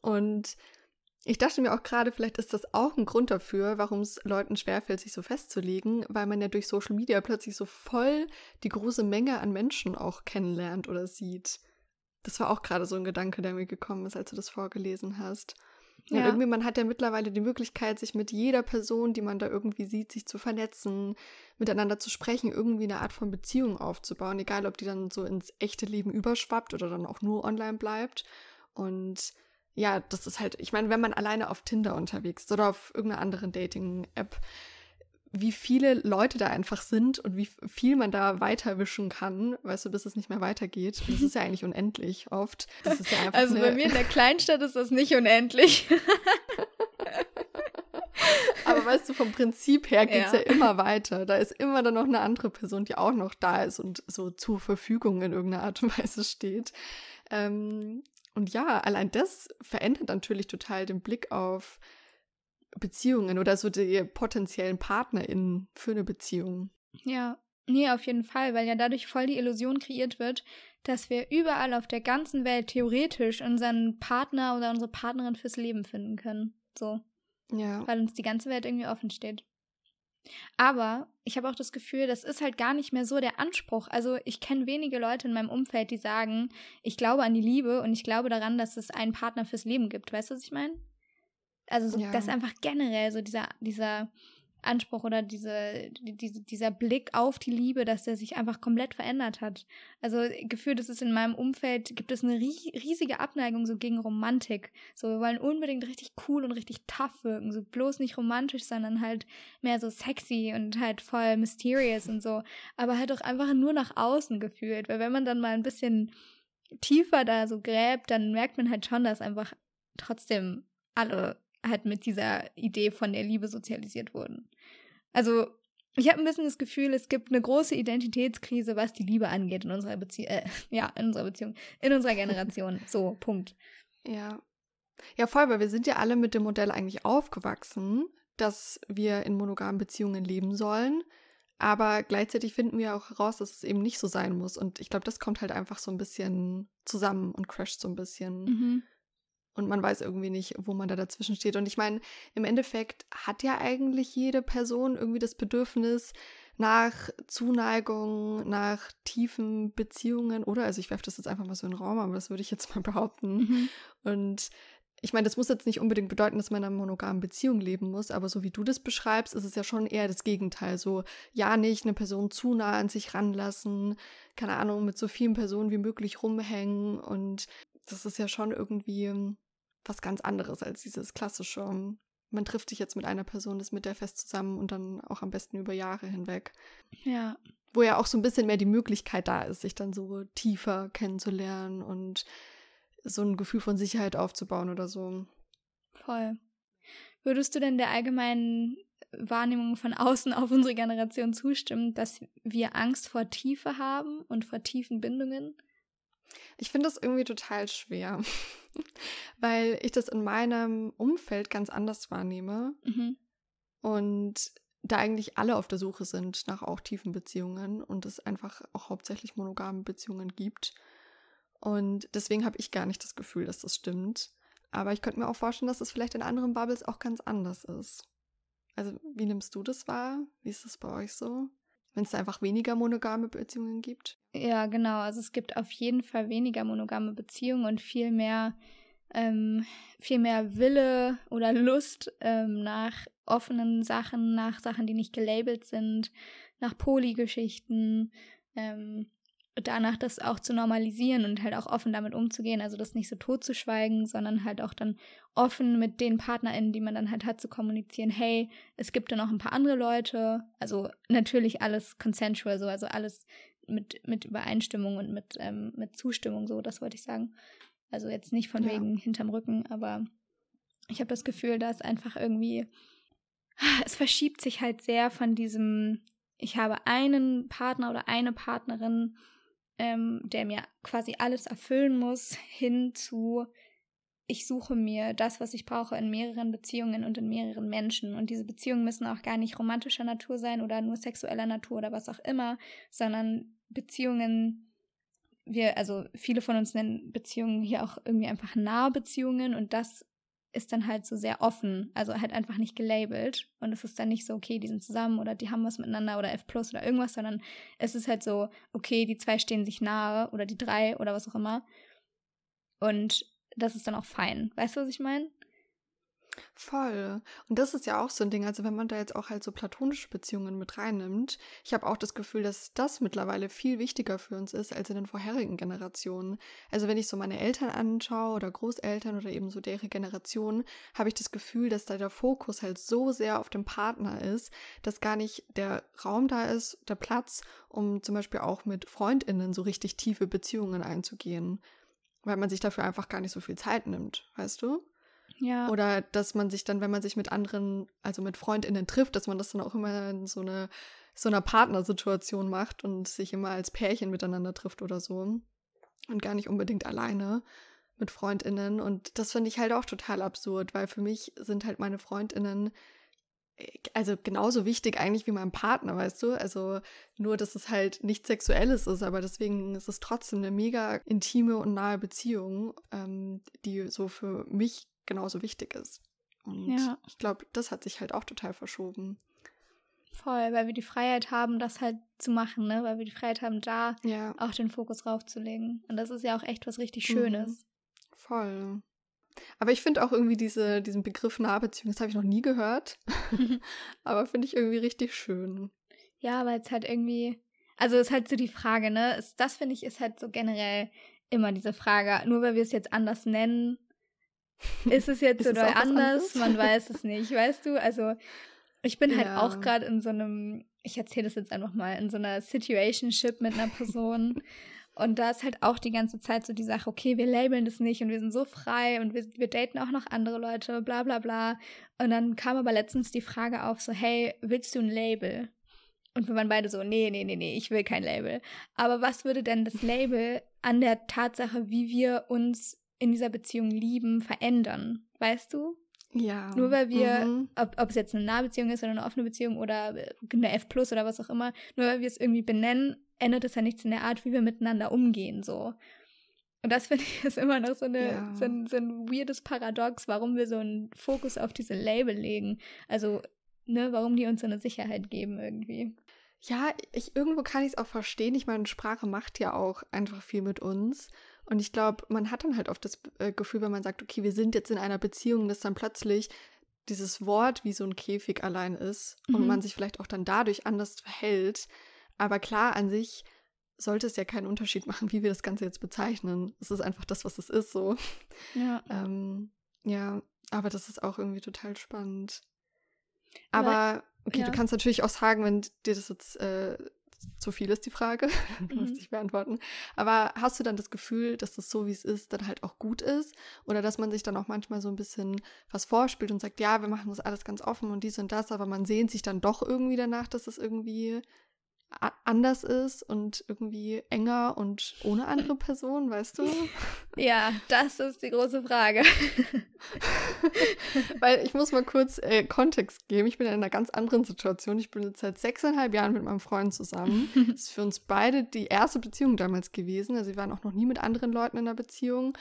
Und ich dachte mir auch gerade, vielleicht ist das auch ein Grund dafür, warum es Leuten schwerfällt, sich so festzulegen, weil man ja durch Social Media plötzlich so voll die große Menge an Menschen auch kennenlernt oder sieht. Das war auch gerade so ein Gedanke, der mir gekommen ist, als du das vorgelesen hast. Ja. Und irgendwie, man hat ja mittlerweile die Möglichkeit, sich mit jeder Person, die man da irgendwie sieht, sich zu vernetzen, miteinander zu sprechen, irgendwie eine Art von Beziehung aufzubauen, egal ob die dann so ins echte Leben überschwappt oder dann auch nur online bleibt. Und ja, das ist halt, ich meine, wenn man alleine auf Tinder unterwegs ist oder auf irgendeiner anderen Dating-App, wie viele Leute da einfach sind und wie viel man da weiterwischen kann, weißt du, bis es nicht mehr weitergeht. Und das ist ja eigentlich unendlich oft. Ja also bei mir in der Kleinstadt ist das nicht unendlich. Aber weißt du, vom Prinzip her geht es ja. ja. immer weiter. Da ist immer dann noch eine andere Person, die auch noch da ist und so zur Verfügung in irgendeiner Art und Weise steht. Ähm, und ja, allein das verändert natürlich total den Blick auf Beziehungen oder so die potenziellen PartnerInnen für eine Beziehung. Ja, nee, auf jeden Fall, weil ja dadurch voll die Illusion kreiert wird, dass wir überall auf der ganzen Welt theoretisch unseren Partner oder unsere Partnerin fürs Leben finden können. So. Ja. Weil uns die ganze Welt irgendwie offen steht. Aber ich habe auch das Gefühl, das ist halt gar nicht mehr so der Anspruch. Also ich kenne wenige Leute in meinem Umfeld, die sagen, ich glaube an die Liebe und ich glaube daran, dass es einen Partner fürs Leben gibt. Weißt du, was ich meine? Also so, ja. das einfach generell so dieser, dieser Anspruch oder diese, diese, dieser Blick auf die Liebe, dass der sich einfach komplett verändert hat. Also gefühlt ist es in meinem Umfeld, gibt es eine riesige Abneigung so gegen Romantik. So, wir wollen unbedingt richtig cool und richtig tough wirken. So bloß nicht romantisch, sondern halt mehr so sexy und halt voll mysterious und so. Aber halt auch einfach nur nach außen gefühlt. Weil wenn man dann mal ein bisschen tiefer da so gräbt, dann merkt man halt schon, dass einfach trotzdem alle halt mit dieser Idee von der Liebe sozialisiert wurden. Also ich habe ein bisschen das Gefühl, es gibt eine große Identitätskrise, was die Liebe angeht in unserer Beziehung, äh, ja, in unserer Beziehung, in unserer Generation. so, Punkt. Ja. Ja, voll, weil wir sind ja alle mit dem Modell eigentlich aufgewachsen, dass wir in monogamen Beziehungen leben sollen. Aber gleichzeitig finden wir auch heraus, dass es eben nicht so sein muss. Und ich glaube, das kommt halt einfach so ein bisschen zusammen und crasht so ein bisschen. Mhm und man weiß irgendwie nicht, wo man da dazwischen steht. Und ich meine, im Endeffekt hat ja eigentlich jede Person irgendwie das Bedürfnis nach Zuneigung, nach tiefen Beziehungen, oder? Also ich werfe das jetzt einfach mal so in den Raum, aber das würde ich jetzt mal behaupten. Mhm. Und ich meine, das muss jetzt nicht unbedingt bedeuten, dass man in einer monogamen Beziehung leben muss, aber so wie du das beschreibst, ist es ja schon eher das Gegenteil. So, ja, nicht eine Person zu nah an sich ranlassen, keine Ahnung, mit so vielen Personen wie möglich rumhängen und das ist ja schon irgendwie ähm, was ganz anderes als dieses klassische. Ähm, man trifft sich jetzt mit einer Person, ist mit der fest zusammen und dann auch am besten über Jahre hinweg. Ja. Wo ja auch so ein bisschen mehr die Möglichkeit da ist, sich dann so tiefer kennenzulernen und so ein Gefühl von Sicherheit aufzubauen oder so. Voll. Würdest du denn der allgemeinen Wahrnehmung von außen auf unsere Generation zustimmen, dass wir Angst vor Tiefe haben und vor tiefen Bindungen? Ich finde das irgendwie total schwer, weil ich das in meinem Umfeld ganz anders wahrnehme mhm. und da eigentlich alle auf der Suche sind nach auch tiefen Beziehungen und es einfach auch hauptsächlich monogame Beziehungen gibt. Und deswegen habe ich gar nicht das Gefühl, dass das stimmt. Aber ich könnte mir auch vorstellen, dass es vielleicht in anderen Bubbles auch ganz anders ist. Also, wie nimmst du das wahr? Wie ist das bei euch so? Wenn es einfach weniger monogame Beziehungen gibt? Ja, genau. Also es gibt auf jeden Fall weniger monogame Beziehungen und viel mehr, ähm, viel mehr Wille oder Lust ähm, nach offenen Sachen, nach Sachen, die nicht gelabelt sind, nach Polygeschichten. Ähm, danach das auch zu normalisieren und halt auch offen damit umzugehen, also das nicht so totzuschweigen, sondern halt auch dann offen mit den PartnerInnen, die man dann halt hat, zu kommunizieren, hey, es gibt da noch ein paar andere Leute, also natürlich alles consensual, so, also alles mit, mit Übereinstimmung und mit, ähm, mit Zustimmung, so, das wollte ich sagen. Also jetzt nicht von ja. wegen hinterm Rücken, aber ich habe das Gefühl, dass einfach irgendwie, es verschiebt sich halt sehr von diesem, ich habe einen Partner oder eine Partnerin, ähm, der mir quasi alles erfüllen muss, hin zu, ich suche mir das, was ich brauche in mehreren Beziehungen und in mehreren Menschen. Und diese Beziehungen müssen auch gar nicht romantischer Natur sein oder nur sexueller Natur oder was auch immer, sondern Beziehungen, wir, also viele von uns nennen Beziehungen hier auch irgendwie einfach nahe Beziehungen und das ist dann halt so sehr offen, also halt einfach nicht gelabelt. Und es ist dann nicht so, okay, die sind zusammen oder die haben was miteinander oder F plus oder irgendwas, sondern es ist halt so, okay, die zwei stehen sich nahe oder die drei oder was auch immer. Und das ist dann auch fein. Weißt du, was ich meine? Voll. Und das ist ja auch so ein Ding, also wenn man da jetzt auch halt so platonische Beziehungen mit reinnimmt, ich habe auch das Gefühl, dass das mittlerweile viel wichtiger für uns ist als in den vorherigen Generationen. Also wenn ich so meine Eltern anschaue oder Großeltern oder eben so deren Generation, habe ich das Gefühl, dass da der Fokus halt so sehr auf dem Partner ist, dass gar nicht der Raum da ist, der Platz, um zum Beispiel auch mit Freundinnen so richtig tiefe Beziehungen einzugehen. Weil man sich dafür einfach gar nicht so viel Zeit nimmt, weißt du? Ja. Oder dass man sich dann, wenn man sich mit anderen, also mit FreundInnen trifft, dass man das dann auch immer in so eine so einer Partnersituation macht und sich immer als Pärchen miteinander trifft oder so. Und gar nicht unbedingt alleine mit FreundInnen. Und das finde ich halt auch total absurd, weil für mich sind halt meine FreundInnen äh, also genauso wichtig eigentlich wie mein Partner, weißt du? Also nur, dass es halt nicht sexuelles ist, aber deswegen ist es trotzdem eine mega intime und nahe Beziehung, ähm, die so für mich genauso wichtig ist. Und ja. ich glaube, das hat sich halt auch total verschoben. Voll, weil wir die Freiheit haben, das halt zu machen, ne? Weil wir die Freiheit haben, da ja. auch den Fokus raufzulegen. Und das ist ja auch echt was richtig mhm. Schönes. Mhm. Voll. Aber ich finde auch irgendwie diese, diesen Begriff Nahbeziehung, das habe ich noch nie gehört. Aber finde ich irgendwie richtig schön. Ja, weil es halt irgendwie, also ist halt so die Frage, ne? das finde ich ist halt so generell immer diese Frage. Nur weil wir es jetzt anders nennen, ist es jetzt oder anders? Man weiß es nicht, weißt du? Also ich bin halt auch gerade in so einem, ich erzähle das jetzt einfach mal, in so einer Situationship mit einer Person. und da ist halt auch die ganze Zeit so die Sache, okay, wir labeln das nicht und wir sind so frei und wir, wir daten auch noch andere Leute, bla bla bla. Und dann kam aber letztens die Frage auf, so, hey, willst du ein Label? Und wir waren beide so, nee, nee, nee, nee, ich will kein Label. Aber was würde denn das Label an der Tatsache, wie wir uns in dieser Beziehung lieben, verändern. Weißt du? Ja. Nur weil wir, mhm. ob, ob es jetzt eine Nahbeziehung ist oder eine offene Beziehung oder eine F plus oder was auch immer, nur weil wir es irgendwie benennen, ändert es ja nichts in der Art, wie wir miteinander umgehen, so. Und das finde ich ist immer noch so, eine, ja. so, ein, so ein weirdes Paradox, warum wir so einen Fokus auf diese Label legen. Also, ne, warum die uns so eine Sicherheit geben irgendwie. Ja, ich, irgendwo kann ich es auch verstehen. Ich meine, Sprache macht ja auch einfach viel mit uns. Und ich glaube, man hat dann halt oft das äh, Gefühl, wenn man sagt, okay, wir sind jetzt in einer Beziehung, dass dann plötzlich dieses Wort wie so ein Käfig allein ist mhm. und man sich vielleicht auch dann dadurch anders verhält. Aber klar, an sich sollte es ja keinen Unterschied machen, wie wir das Ganze jetzt bezeichnen. Es ist einfach das, was es ist, so. Ja. ähm, ja, aber das ist auch irgendwie total spannend. Aber, okay, ja. du kannst natürlich auch sagen, wenn dir das jetzt äh, zu viel ist die Frage, mhm. muss ich beantworten. Aber hast du dann das Gefühl, dass das so, wie es ist, dann halt auch gut ist? Oder dass man sich dann auch manchmal so ein bisschen was vorspielt und sagt, ja, wir machen das alles ganz offen und dies und das, aber man sehnt sich dann doch irgendwie danach, dass es irgendwie anders ist und irgendwie enger und ohne andere Person, weißt du? Ja, das ist die große Frage. Weil ich muss mal kurz äh, Kontext geben. Ich bin in einer ganz anderen Situation. Ich bin jetzt seit sechseinhalb Jahren mit meinem Freund zusammen. Das ist für uns beide die erste Beziehung damals gewesen. Also wir waren auch noch nie mit anderen Leuten in einer Beziehung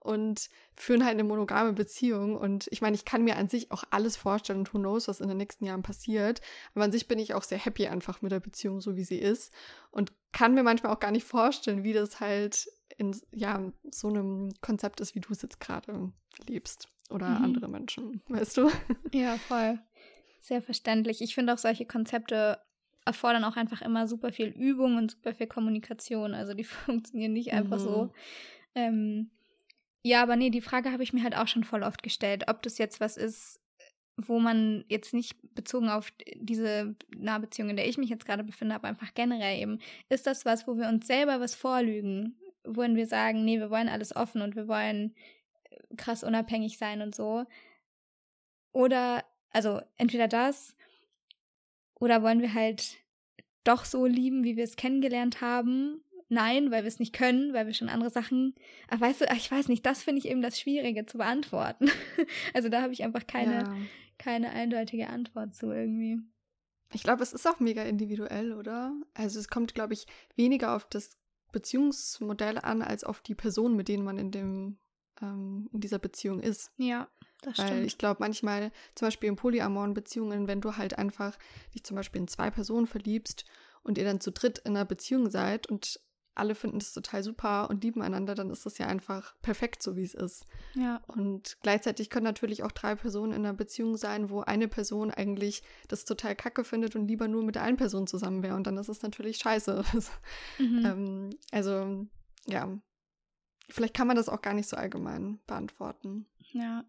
und führen halt eine monogame Beziehung. Und ich meine, ich kann mir an sich auch alles vorstellen und who knows, was in den nächsten Jahren passiert. Aber an sich bin ich auch sehr happy einfach mit der Beziehung, so wie sie ist. Und kann mir manchmal auch gar nicht vorstellen, wie das halt in ja, so einem Konzept ist, wie du es jetzt gerade lebst. Oder mhm. andere Menschen, weißt du? Ja, voll. Sehr verständlich. Ich finde auch solche Konzepte erfordern auch einfach immer super viel Übung und super viel Kommunikation. Also die funktionieren nicht einfach mhm. so. Ähm, ja, aber nee, die Frage habe ich mir halt auch schon voll oft gestellt, ob das jetzt was ist, wo man jetzt nicht bezogen auf diese Nahbeziehung, in der ich mich jetzt gerade befinde, aber einfach generell eben, ist das was, wo wir uns selber was vorlügen, wohin wir sagen, nee, wir wollen alles offen und wir wollen äh, krass unabhängig sein und so. Oder, also entweder das, oder wollen wir halt doch so lieben, wie wir es kennengelernt haben Nein, weil wir es nicht können, weil wir schon andere Sachen. Ach, weißt du, ich weiß nicht, das finde ich eben das Schwierige zu beantworten. also da habe ich einfach keine, ja. keine eindeutige Antwort zu irgendwie. Ich glaube, es ist auch mega individuell, oder? Also es kommt, glaube ich, weniger auf das Beziehungsmodell an, als auf die Person, mit denen man in dem, ähm, in dieser Beziehung ist. Ja. Das Weil stimmt. ich glaube, manchmal, zum Beispiel in polyamoren Beziehungen, wenn du halt einfach dich zum Beispiel in zwei Personen verliebst und ihr dann zu dritt in einer Beziehung seid und alle finden das total super und lieben einander, dann ist das ja einfach perfekt, so wie es ist. Ja. Und gleichzeitig können natürlich auch drei Personen in einer Beziehung sein, wo eine Person eigentlich das total kacke findet und lieber nur mit der einen Person zusammen wäre. Und dann ist es natürlich scheiße. Mhm. ähm, also, ja. Vielleicht kann man das auch gar nicht so allgemein beantworten. Ja.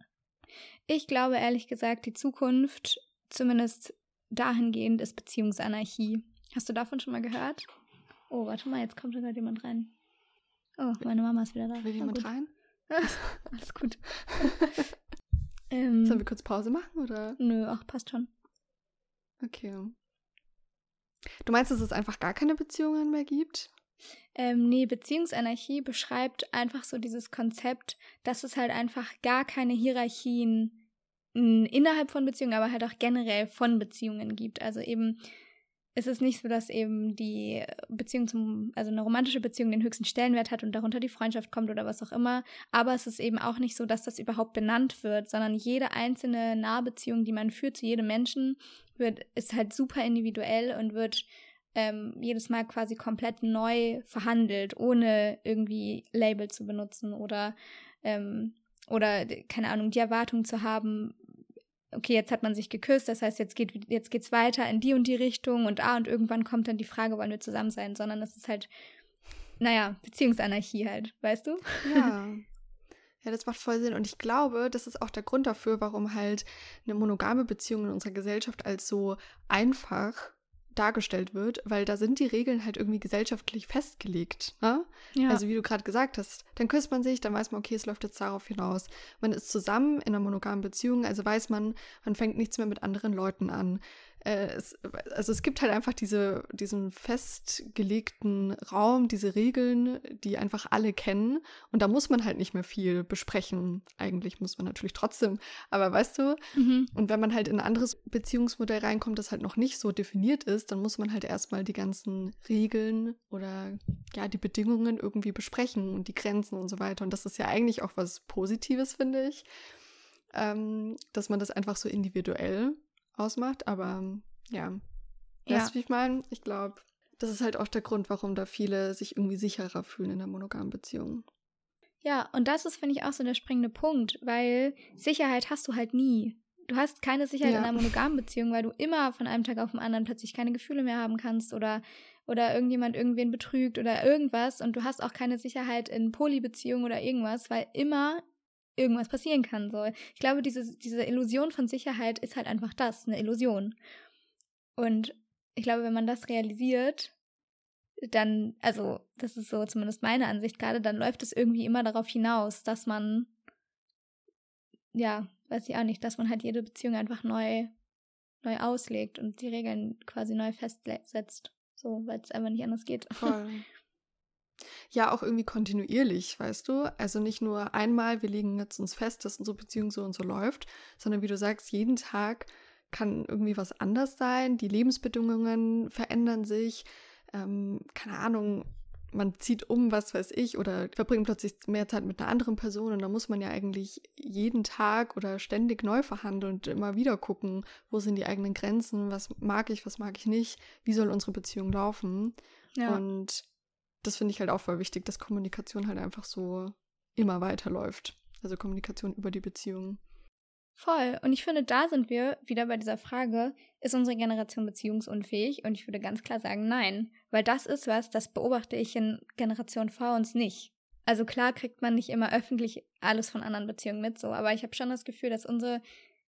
Ich glaube ehrlich gesagt, die Zukunft, zumindest dahingehend, ist Beziehungsanarchie. Hast du davon schon mal gehört? Oh, warte mal, jetzt kommt gerade jemand rein. Oh, meine Mama ist wieder da. Will jemand rein? Alles gut. ähm, Sollen wir kurz Pause machen, oder? Nö, ach, passt schon. Okay. Du meinst, dass es einfach gar keine Beziehungen mehr gibt? Ähm, nee, Beziehungsanarchie beschreibt einfach so dieses Konzept, dass es halt einfach gar keine Hierarchien innerhalb von Beziehungen, aber halt auch generell von Beziehungen gibt. Also eben ist es nicht so, dass eben die Beziehung zum, also eine romantische Beziehung den höchsten Stellenwert hat und darunter die Freundschaft kommt oder was auch immer. Aber es ist eben auch nicht so, dass das überhaupt benannt wird, sondern jede einzelne Nahbeziehung, die man führt zu jedem Menschen, wird, ist halt super individuell und wird ähm, jedes Mal quasi komplett neu verhandelt, ohne irgendwie Label zu benutzen oder ähm, oder keine Ahnung, die Erwartung zu haben, okay, jetzt hat man sich geküsst, das heißt, jetzt geht jetzt geht's weiter in die und die Richtung und ah, und irgendwann kommt dann die Frage, wollen wir zusammen sein, sondern es ist halt, naja, Beziehungsanarchie halt, weißt du? Ja. Ja, das macht voll Sinn. Und ich glaube, das ist auch der Grund dafür, warum halt eine monogame Beziehung in unserer Gesellschaft als so einfach dargestellt wird, weil da sind die Regeln halt irgendwie gesellschaftlich festgelegt. Ne? Ja. Also wie du gerade gesagt hast, dann küsst man sich, dann weiß man, okay, es läuft jetzt darauf hinaus. Man ist zusammen in einer monogamen Beziehung, also weiß man, man fängt nichts mehr mit anderen Leuten an es, also es gibt halt einfach diese, diesen festgelegten Raum, diese Regeln, die einfach alle kennen. Und da muss man halt nicht mehr viel besprechen. Eigentlich muss man natürlich trotzdem, aber weißt du, mhm. und wenn man halt in ein anderes Beziehungsmodell reinkommt, das halt noch nicht so definiert ist, dann muss man halt erstmal die ganzen Regeln oder ja, die Bedingungen irgendwie besprechen und die Grenzen und so weiter. Und das ist ja eigentlich auch was Positives, finde ich. Ähm, dass man das einfach so individuell ausmacht. Aber ja, ja. weißt du, wie ich meine? Ich glaube, das ist halt auch der Grund, warum da viele sich irgendwie sicherer fühlen in einer monogamen Beziehung. Ja, und das ist, finde ich, auch so der springende Punkt, weil Sicherheit hast du halt nie. Du hast keine Sicherheit ja. in einer monogamen Beziehung, weil du immer von einem Tag auf den anderen plötzlich keine Gefühle mehr haben kannst oder, oder irgendjemand irgendwen betrügt oder irgendwas. Und du hast auch keine Sicherheit in Polybeziehungen oder irgendwas, weil immer irgendwas passieren kann. So. Ich glaube, diese, diese Illusion von Sicherheit ist halt einfach das, eine Illusion. Und ich glaube, wenn man das realisiert, dann, also das ist so zumindest meine Ansicht gerade, dann läuft es irgendwie immer darauf hinaus, dass man, ja, weiß ich auch nicht, dass man halt jede Beziehung einfach neu, neu auslegt und die Regeln quasi neu festsetzt. So, weil es einfach nicht anders geht. Voll. Ja, auch irgendwie kontinuierlich, weißt du? Also nicht nur einmal, wir legen jetzt uns fest, dass unsere Beziehung so und so läuft, sondern wie du sagst, jeden Tag kann irgendwie was anders sein, die Lebensbedingungen verändern sich, ähm, keine Ahnung, man zieht um, was weiß ich, oder verbringt plötzlich mehr Zeit mit einer anderen Person und da muss man ja eigentlich jeden Tag oder ständig neu verhandeln und immer wieder gucken, wo sind die eigenen Grenzen, was mag ich, was mag ich nicht, wie soll unsere Beziehung laufen. Ja. Und das finde ich halt auch voll wichtig, dass Kommunikation halt einfach so immer weiterläuft. Also Kommunikation über die Beziehung. Voll. Und ich finde, da sind wir wieder bei dieser Frage, ist unsere Generation beziehungsunfähig? Und ich würde ganz klar sagen, nein. Weil das ist was, das beobachte ich in Generation vor uns nicht. Also klar kriegt man nicht immer öffentlich alles von anderen Beziehungen mit, so, aber ich habe schon das Gefühl, dass unsere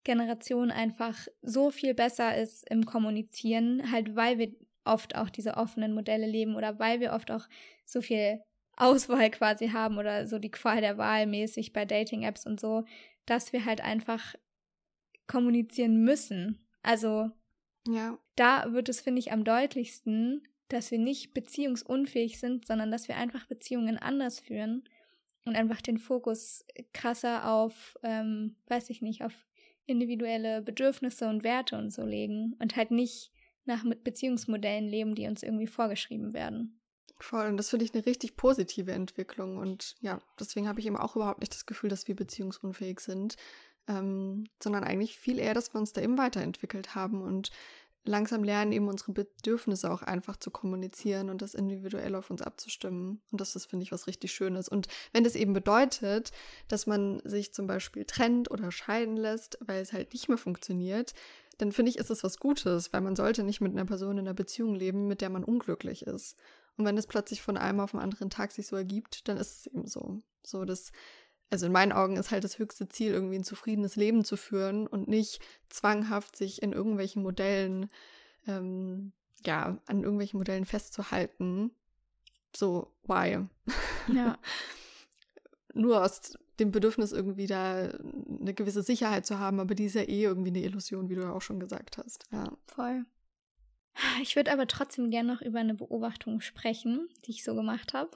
Generation einfach so viel besser ist im Kommunizieren, halt weil wir oft auch diese offenen Modelle leben oder weil wir oft auch so viel Auswahl quasi haben oder so die Qual der Wahl mäßig bei Dating-Apps und so, dass wir halt einfach kommunizieren müssen. Also ja. da wird es, finde ich, am deutlichsten, dass wir nicht beziehungsunfähig sind, sondern dass wir einfach Beziehungen anders führen und einfach den Fokus krasser auf, ähm, weiß ich nicht, auf individuelle Bedürfnisse und Werte und so legen und halt nicht nach Beziehungsmodellen leben, die uns irgendwie vorgeschrieben werden. Voll, und das finde ich eine richtig positive Entwicklung. Und ja, deswegen habe ich eben auch überhaupt nicht das Gefühl, dass wir beziehungsunfähig sind, ähm, sondern eigentlich viel eher, dass wir uns da eben weiterentwickelt haben und langsam lernen, eben unsere Bedürfnisse auch einfach zu kommunizieren und das individuell auf uns abzustimmen. Und das ist, finde ich, was richtig Schönes. Und wenn das eben bedeutet, dass man sich zum Beispiel trennt oder scheiden lässt, weil es halt nicht mehr funktioniert, dann finde ich, ist es was Gutes, weil man sollte nicht mit einer Person in einer Beziehung leben, mit der man unglücklich ist. Und wenn es plötzlich von einem auf den anderen Tag sich so ergibt, dann ist es eben so. So, das, also in meinen Augen ist halt das höchste Ziel, irgendwie ein zufriedenes Leben zu führen und nicht zwanghaft sich in irgendwelchen Modellen, ähm, ja, an irgendwelchen Modellen festzuhalten. So, why? Ja. Nur aus dem Bedürfnis, irgendwie da eine gewisse Sicherheit zu haben, aber die ist ja eh irgendwie eine Illusion, wie du ja auch schon gesagt hast. Ja. Voll. Ich würde aber trotzdem gerne noch über eine Beobachtung sprechen, die ich so gemacht habe.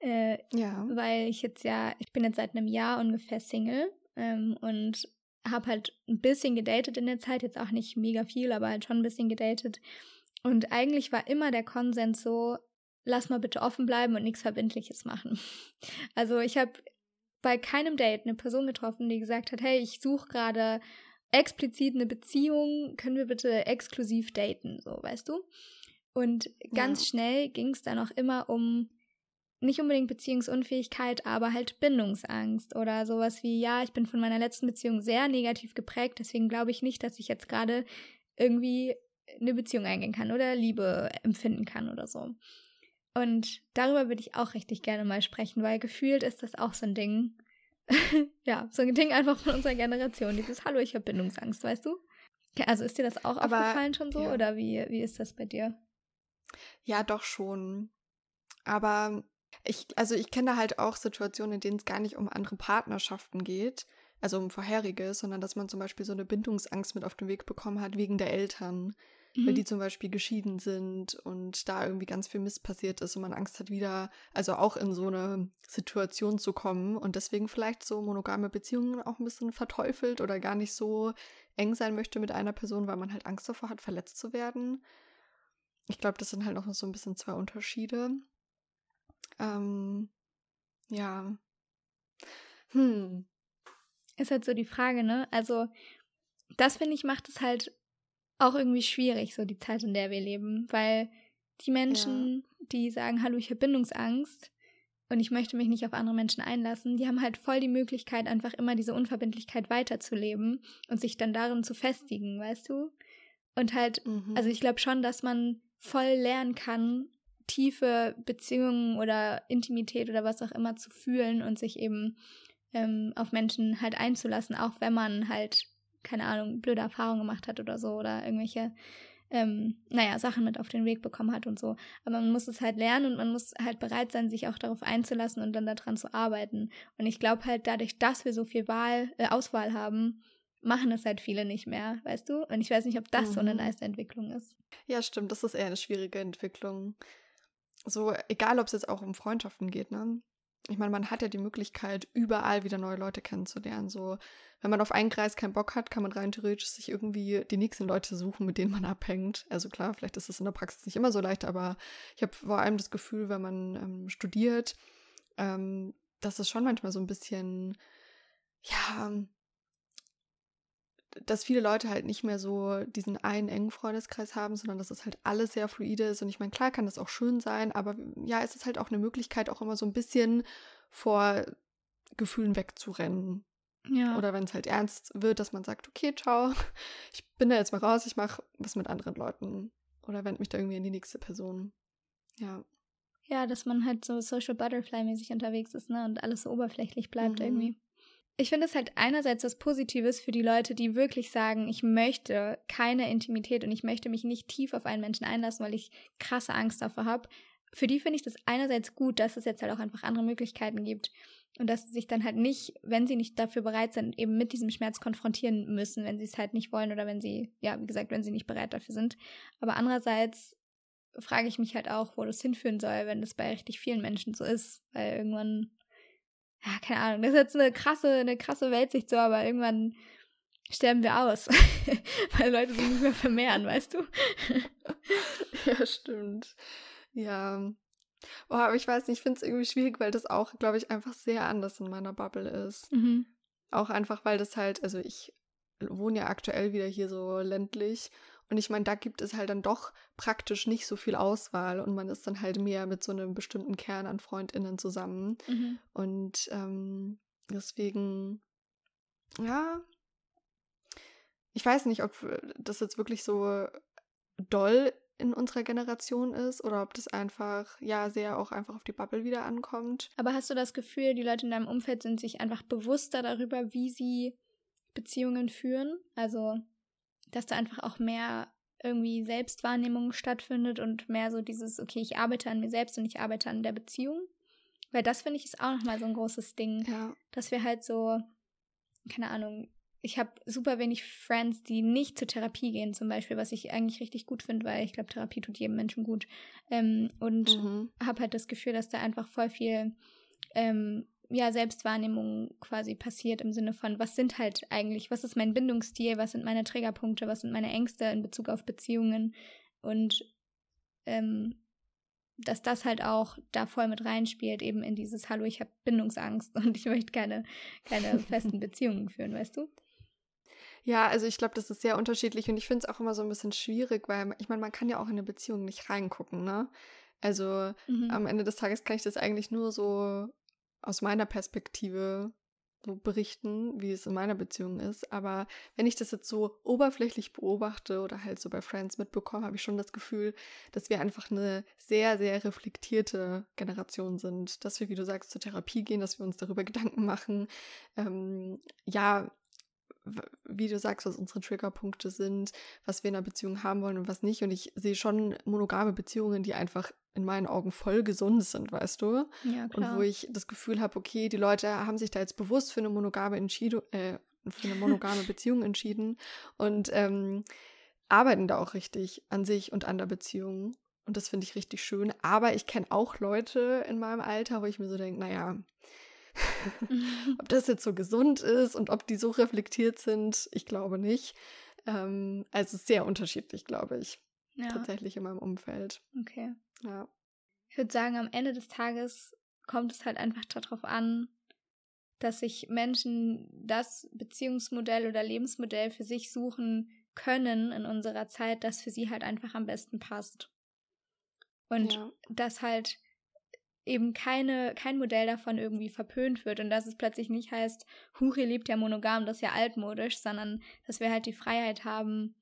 Äh, ja. Weil ich jetzt ja, ich bin jetzt seit einem Jahr ungefähr Single ähm, und habe halt ein bisschen gedatet in der Zeit, jetzt auch nicht mega viel, aber halt schon ein bisschen gedatet. Und eigentlich war immer der Konsens so, lass mal bitte offen bleiben und nichts Verbindliches machen. Also ich habe bei keinem Date eine Person getroffen, die gesagt hat, hey, ich suche gerade explizit eine Beziehung, können wir bitte exklusiv daten, so, weißt du? Und ganz ja. schnell ging es dann auch immer um nicht unbedingt Beziehungsunfähigkeit, aber halt Bindungsangst oder sowas wie, ja, ich bin von meiner letzten Beziehung sehr negativ geprägt, deswegen glaube ich nicht, dass ich jetzt gerade irgendwie eine Beziehung eingehen kann oder Liebe empfinden kann oder so. Und darüber würde ich auch richtig gerne mal sprechen, weil gefühlt ist das auch so ein Ding, ja, so ein Ding einfach von unserer Generation. Dieses Hallo, ich habe Bindungsangst, weißt du? Also ist dir das auch Aber, aufgefallen schon so ja. oder wie, wie ist das bei dir? Ja, doch schon. Aber ich, also ich kenne halt auch Situationen, in denen es gar nicht um andere Partnerschaften geht, also um vorherige, sondern dass man zum Beispiel so eine Bindungsangst mit auf den Weg bekommen hat wegen der Eltern mhm. weil die zum Beispiel geschieden sind und da irgendwie ganz viel Mist passiert ist und man Angst hat, wieder, also auch in so eine Situation zu kommen und deswegen vielleicht so monogame Beziehungen auch ein bisschen verteufelt oder gar nicht so eng sein möchte mit einer Person, weil man halt Angst davor hat, verletzt zu werden. Ich glaube, das sind halt noch so ein bisschen zwei Unterschiede. Ähm, ja. Hm. Ist halt so die Frage, ne? Also, das finde ich macht es halt auch irgendwie schwierig, so die Zeit, in der wir leben, weil die Menschen, ja. die sagen, hallo, ich habe Bindungsangst und ich möchte mich nicht auf andere Menschen einlassen, die haben halt voll die Möglichkeit, einfach immer diese Unverbindlichkeit weiterzuleben und sich dann darin zu festigen, weißt du? Und halt, mhm. also ich glaube schon, dass man voll lernen kann, tiefe Beziehungen oder Intimität oder was auch immer zu fühlen und sich eben ähm, auf Menschen halt einzulassen, auch wenn man halt keine Ahnung, blöde Erfahrungen gemacht hat oder so oder irgendwelche ähm, naja, Sachen mit auf den Weg bekommen hat und so. Aber man muss es halt lernen und man muss halt bereit sein, sich auch darauf einzulassen und dann daran zu arbeiten. Und ich glaube halt dadurch, dass wir so viel Wahl, äh, Auswahl haben, machen es halt viele nicht mehr, weißt du? Und ich weiß nicht, ob das mhm. so eine mhm. nice Entwicklung ist. Ja, stimmt, das ist eher eine schwierige Entwicklung. So, egal ob es jetzt auch um Freundschaften geht, ne? Ich meine, man hat ja die Möglichkeit, überall wieder neue Leute kennenzulernen. So, wenn man auf einen Kreis keinen Bock hat, kann man rein theoretisch sich irgendwie die nächsten Leute suchen, mit denen man abhängt. Also klar, vielleicht ist es in der Praxis nicht immer so leicht, aber ich habe vor allem das Gefühl, wenn man ähm, studiert, ähm, dass es schon manchmal so ein bisschen, ja, dass viele Leute halt nicht mehr so diesen einen engen Freundeskreis haben, sondern dass es halt alles sehr fluide ist. Und ich meine, klar kann das auch schön sein, aber ja, es ist halt auch eine Möglichkeit, auch immer so ein bisschen vor Gefühlen wegzurennen. Ja. Oder wenn es halt ernst wird, dass man sagt, okay, ciao, ich bin da jetzt mal raus, ich mache was mit anderen Leuten. Oder wende mich da irgendwie an die nächste Person. Ja. Ja, dass man halt so Social Butterfly-mäßig unterwegs ist, ne? Und alles so oberflächlich bleibt mhm. irgendwie ich finde es halt einerseits was Positives für die Leute, die wirklich sagen, ich möchte keine Intimität und ich möchte mich nicht tief auf einen Menschen einlassen, weil ich krasse Angst davor habe. Für die finde ich das einerseits gut, dass es jetzt halt auch einfach andere Möglichkeiten gibt und dass sie sich dann halt nicht, wenn sie nicht dafür bereit sind, eben mit diesem Schmerz konfrontieren müssen, wenn sie es halt nicht wollen oder wenn sie, ja, wie gesagt, wenn sie nicht bereit dafür sind. Aber andererseits frage ich mich halt auch, wo das hinführen soll, wenn das bei richtig vielen Menschen so ist, weil irgendwann ja, keine Ahnung, das ist jetzt eine krasse, eine krasse Weltsicht so, aber irgendwann sterben wir aus, weil Leute sich nicht mehr vermehren, weißt du? ja, stimmt. Ja. Oh, aber ich weiß nicht, ich finde es irgendwie schwierig, weil das auch, glaube ich, einfach sehr anders in meiner Bubble ist. Mhm. Auch einfach, weil das halt, also ich wohne ja aktuell wieder hier so ländlich und ich meine, da gibt es halt dann doch praktisch nicht so viel Auswahl und man ist dann halt mehr mit so einem bestimmten Kern an FreundInnen zusammen. Mhm. Und ähm, deswegen, ja, ich weiß nicht, ob das jetzt wirklich so doll in unserer Generation ist oder ob das einfach, ja, sehr auch einfach auf die Bubble wieder ankommt. Aber hast du das Gefühl, die Leute in deinem Umfeld sind sich einfach bewusster darüber, wie sie Beziehungen führen? Also dass da einfach auch mehr irgendwie Selbstwahrnehmung stattfindet und mehr so dieses, okay, ich arbeite an mir selbst und ich arbeite an der Beziehung. Weil das finde ich ist auch nochmal so ein großes Ding, ja. dass wir halt so, keine Ahnung, ich habe super wenig Friends, die nicht zur Therapie gehen, zum Beispiel, was ich eigentlich richtig gut finde, weil ich glaube, Therapie tut jedem Menschen gut. Ähm, und mhm. habe halt das Gefühl, dass da einfach voll viel ähm, ja, Selbstwahrnehmung quasi passiert im Sinne von, was sind halt eigentlich, was ist mein Bindungsstil, was sind meine Trägerpunkte, was sind meine Ängste in Bezug auf Beziehungen und ähm, dass das halt auch da voll mit reinspielt, eben in dieses Hallo, ich habe Bindungsangst und ich möchte keine, keine festen Beziehungen führen, weißt du? Ja, also ich glaube, das ist sehr unterschiedlich und ich finde es auch immer so ein bisschen schwierig, weil ich meine, man kann ja auch in eine Beziehung nicht reingucken, ne? Also mhm. am Ende des Tages kann ich das eigentlich nur so aus meiner Perspektive berichten, wie es in meiner Beziehung ist. Aber wenn ich das jetzt so oberflächlich beobachte oder halt so bei Friends mitbekomme, habe ich schon das Gefühl, dass wir einfach eine sehr, sehr reflektierte Generation sind. Dass wir, wie du sagst, zur Therapie gehen, dass wir uns darüber Gedanken machen. Ähm, ja, wie du sagst, was unsere Triggerpunkte sind, was wir in einer Beziehung haben wollen und was nicht. Und ich sehe schon monogame Beziehungen, die einfach in meinen Augen voll gesund sind, weißt du? Ja, klar. Und wo ich das Gefühl habe, okay, die Leute haben sich da jetzt bewusst für eine monogame Entschiedung, äh, für eine monogame Beziehung entschieden und ähm, arbeiten da auch richtig an sich und an der Beziehung. Und das finde ich richtig schön. Aber ich kenne auch Leute in meinem Alter, wo ich mir so denke, naja, ob das jetzt so gesund ist und ob die so reflektiert sind, ich glaube nicht. Ähm, also sehr unterschiedlich, glaube ich. Ja. Tatsächlich in meinem Umfeld. Okay. Ja. Ich würde sagen, am Ende des Tages kommt es halt einfach darauf an, dass sich Menschen das Beziehungsmodell oder Lebensmodell für sich suchen können in unserer Zeit, das für sie halt einfach am besten passt. Und ja. dass halt eben keine, kein Modell davon irgendwie verpönt wird und dass es plötzlich nicht heißt, Huch, ihr lebt ja monogam, das ist ja altmodisch, sondern dass wir halt die Freiheit haben,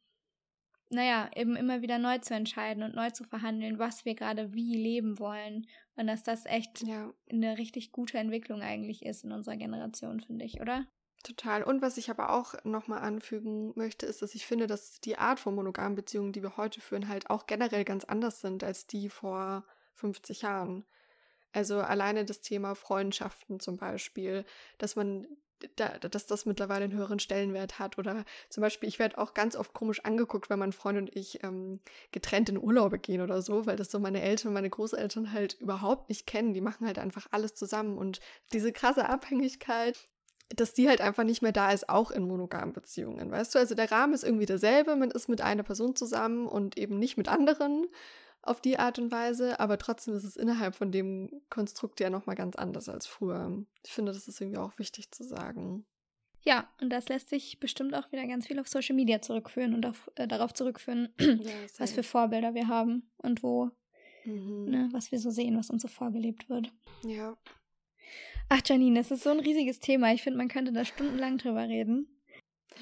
naja, eben immer wieder neu zu entscheiden und neu zu verhandeln, was wir gerade wie leben wollen. Und dass das echt ja. eine richtig gute Entwicklung eigentlich ist in unserer Generation, finde ich, oder? Total. Und was ich aber auch nochmal anfügen möchte, ist, dass ich finde, dass die Art von monogamen Beziehungen, die wir heute führen, halt auch generell ganz anders sind als die vor 50 Jahren. Also alleine das Thema Freundschaften zum Beispiel, dass man da, dass das mittlerweile einen höheren Stellenwert hat. Oder zum Beispiel, ich werde auch ganz oft komisch angeguckt, wenn mein Freund und ich ähm, getrennt in Urlaube gehen oder so, weil das so meine Eltern und meine Großeltern halt überhaupt nicht kennen. Die machen halt einfach alles zusammen. Und diese krasse Abhängigkeit dass die halt einfach nicht mehr da ist, auch in monogamen Beziehungen, weißt du? Also der Rahmen ist irgendwie derselbe, man ist mit einer Person zusammen und eben nicht mit anderen auf die Art und Weise, aber trotzdem ist es innerhalb von dem Konstrukt ja nochmal ganz anders als früher. Ich finde, das ist irgendwie auch wichtig zu sagen. Ja, und das lässt sich bestimmt auch wieder ganz viel auf Social Media zurückführen und auf, äh, darauf zurückführen, ja, was für Vorbilder wir haben und wo, mhm. ne, was wir so sehen, was uns so vorgelebt wird. Ja. Ach, Janine, das ist so ein riesiges Thema. Ich finde, man könnte da stundenlang drüber reden.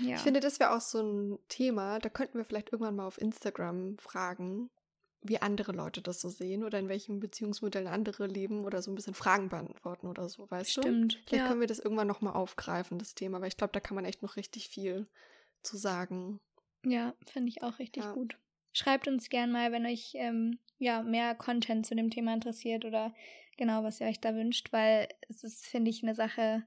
Ja. Ich finde, das wäre auch so ein Thema, da könnten wir vielleicht irgendwann mal auf Instagram fragen, wie andere Leute das so sehen oder in welchen Beziehungsmodellen andere leben oder so ein bisschen Fragen beantworten oder so, weißt Stimmt, du? Stimmt. Vielleicht ja. können wir das irgendwann nochmal aufgreifen, das Thema, weil ich glaube, da kann man echt noch richtig viel zu sagen. Ja, finde ich auch richtig ja. gut. Schreibt uns gern mal, wenn euch ähm, ja mehr Content zu dem Thema interessiert oder genau, was ihr euch da wünscht, weil es ist, finde ich, eine Sache,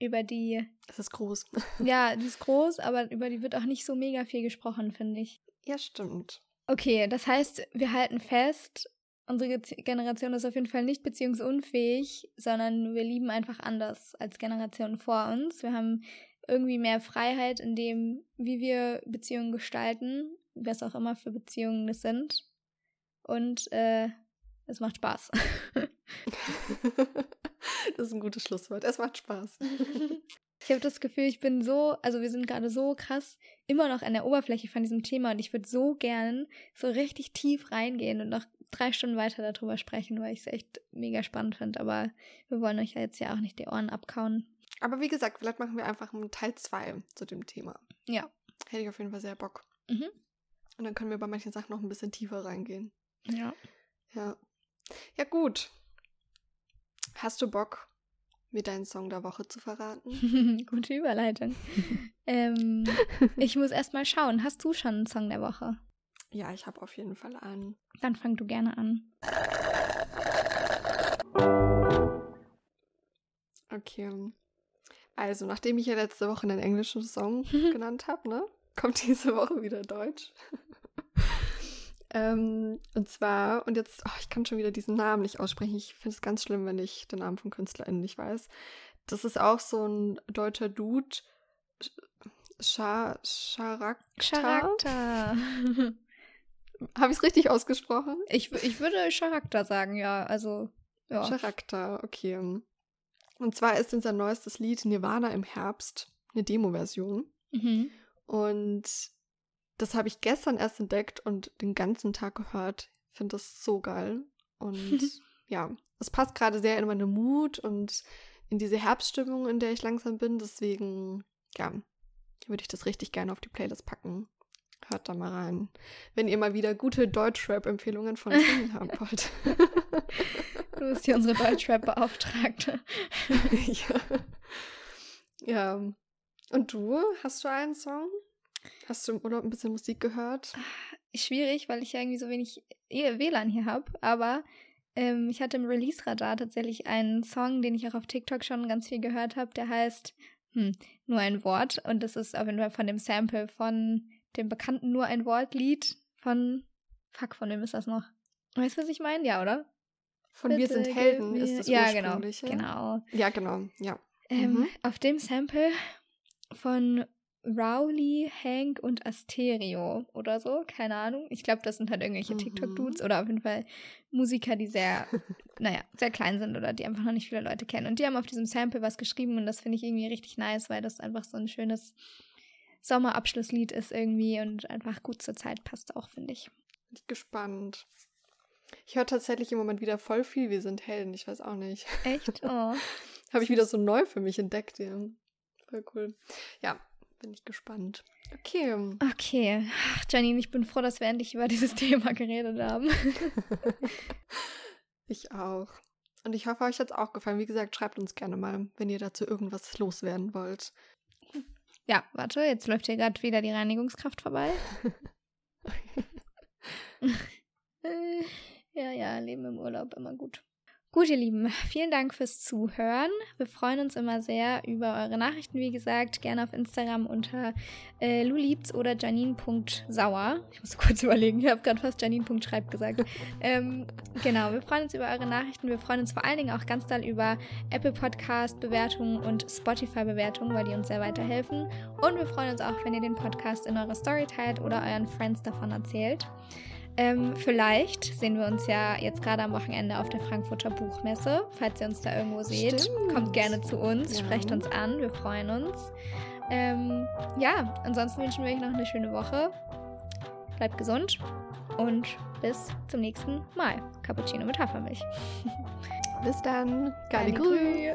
über die. Es ist groß. ja, die ist groß, aber über die wird auch nicht so mega viel gesprochen, finde ich. Ja, stimmt. Okay, das heißt, wir halten fest, unsere Generation ist auf jeden Fall nicht beziehungsunfähig, sondern wir lieben einfach anders als Generationen vor uns. Wir haben irgendwie mehr Freiheit in dem, wie wir Beziehungen gestalten, was auch immer für Beziehungen es sind. Und äh, es macht Spaß. das ist ein gutes Schlusswort. Es macht Spaß. Ich habe das Gefühl, ich bin so, also wir sind gerade so krass immer noch an der Oberfläche von diesem Thema und ich würde so gern so richtig tief reingehen und noch drei Stunden weiter darüber sprechen, weil ich es echt mega spannend finde. Aber wir wollen euch ja jetzt ja auch nicht die Ohren abkauen. Aber wie gesagt, vielleicht machen wir einfach einen Teil 2 zu dem Thema. Ja. Hätte ich auf jeden Fall sehr Bock. Mhm. Und dann können wir bei manchen Sachen noch ein bisschen tiefer reingehen. Ja. Ja. Ja, gut. Hast du Bock, mir deinen Song der Woche zu verraten? Gute Überleitung. ähm, ich muss erst mal schauen. Hast du schon einen Song der Woche? Ja, ich habe auf jeden Fall einen. Dann fang du gerne an. Okay. Also, nachdem ich ja letzte Woche einen englischen Song genannt habe, ne, kommt diese Woche wieder Deutsch. Ähm, und zwar, und jetzt, oh, ich kann schon wieder diesen Namen nicht aussprechen. Ich finde es ganz schlimm, wenn ich den Namen von KünstlerInnen nicht weiß. Das ist auch so ein deutscher Dude. Charakter. Charakter. Habe ich es richtig ausgesprochen? Ich, ich würde Charakter sagen, ja. Also, ja. Charakter, okay. Und zwar ist unser neuestes Lied Nirvana im Herbst eine Demo-Version. Mhm. Und das habe ich gestern erst entdeckt und den ganzen Tag gehört. Ich finde das so geil. Und ja, es passt gerade sehr in meine Mut und in diese Herbststimmung, in der ich langsam bin. Deswegen, ja, würde ich das richtig gerne auf die Playlist packen. Hört da mal rein. Wenn ihr mal wieder gute Deutschrap-Empfehlungen von Singen haben wollt. du bist hier unsere Deutschrap-Beauftragte. ja. Ja. Und du, hast du einen Song? Hast du im Urlaub ein bisschen Musik gehört? Ah, schwierig, weil ich ja irgendwie so wenig WLAN hier habe. Aber ähm, ich hatte im Release-Radar tatsächlich einen Song, den ich auch auf TikTok schon ganz viel gehört habe. Der heißt hm, Nur ein Wort. Und das ist auf jeden Fall von dem Sample von dem bekannten Nur ein Wort-Lied von. Fuck, von wem ist das noch? Weißt du, was ich meine? Ja, oder? Von Bitte, Wir sind Helden ist das ja, genau, genau. Ja, genau, ja. Ähm, mhm. Auf dem Sample von Rowley, Hank und Asterio oder so, keine Ahnung. Ich glaube, das sind halt irgendwelche mhm. TikTok-Dudes oder auf jeden Fall Musiker, die sehr, naja, sehr klein sind oder die einfach noch nicht viele Leute kennen. Und die haben auf diesem Sample was geschrieben und das finde ich irgendwie richtig nice, weil das einfach so ein schönes Sommerabschlusslied ist irgendwie und einfach gut zur Zeit passt auch, finde ich. Bin ich gespannt. Ich höre tatsächlich im Moment wieder voll viel Wir sind Helden, ich weiß auch nicht. Echt? Oh. Habe ich wieder so neu für mich entdeckt, ja. Voll cool. Ja, bin ich gespannt. Okay. Okay. Ach, Janine, ich bin froh, dass wir endlich über dieses Thema geredet haben. ich auch. Und ich hoffe, euch hat es auch gefallen. Wie gesagt, schreibt uns gerne mal, wenn ihr dazu irgendwas loswerden wollt. Ja, warte, jetzt läuft hier gerade wieder die Reinigungskraft vorbei. ja, ja, Leben im Urlaub immer gut. Gut, ihr Lieben, vielen Dank fürs Zuhören. Wir freuen uns immer sehr über eure Nachrichten, wie gesagt, gerne auf Instagram unter äh, luliebs oder janine.sauer. Ich muss kurz überlegen, ich habe gerade fast janine.schreib gesagt. ähm, genau, wir freuen uns über eure Nachrichten. Wir freuen uns vor allen Dingen auch ganz doll über Apple Podcast Bewertungen und Spotify Bewertungen, weil die uns sehr weiterhelfen. Und wir freuen uns auch, wenn ihr den Podcast in eurer Story teilt oder euren Friends davon erzählt. Ähm, vielleicht sehen wir uns ja jetzt gerade am Wochenende auf der Frankfurter Buchmesse. Falls ihr uns da irgendwo seht, Stimmt. kommt gerne zu uns, ja. sprecht uns an, wir freuen uns. Ähm, ja, ansonsten wünschen wir euch noch eine schöne Woche. Bleibt gesund und bis zum nächsten Mal. Cappuccino mit Hafermilch. Bis dann. Geile Grü.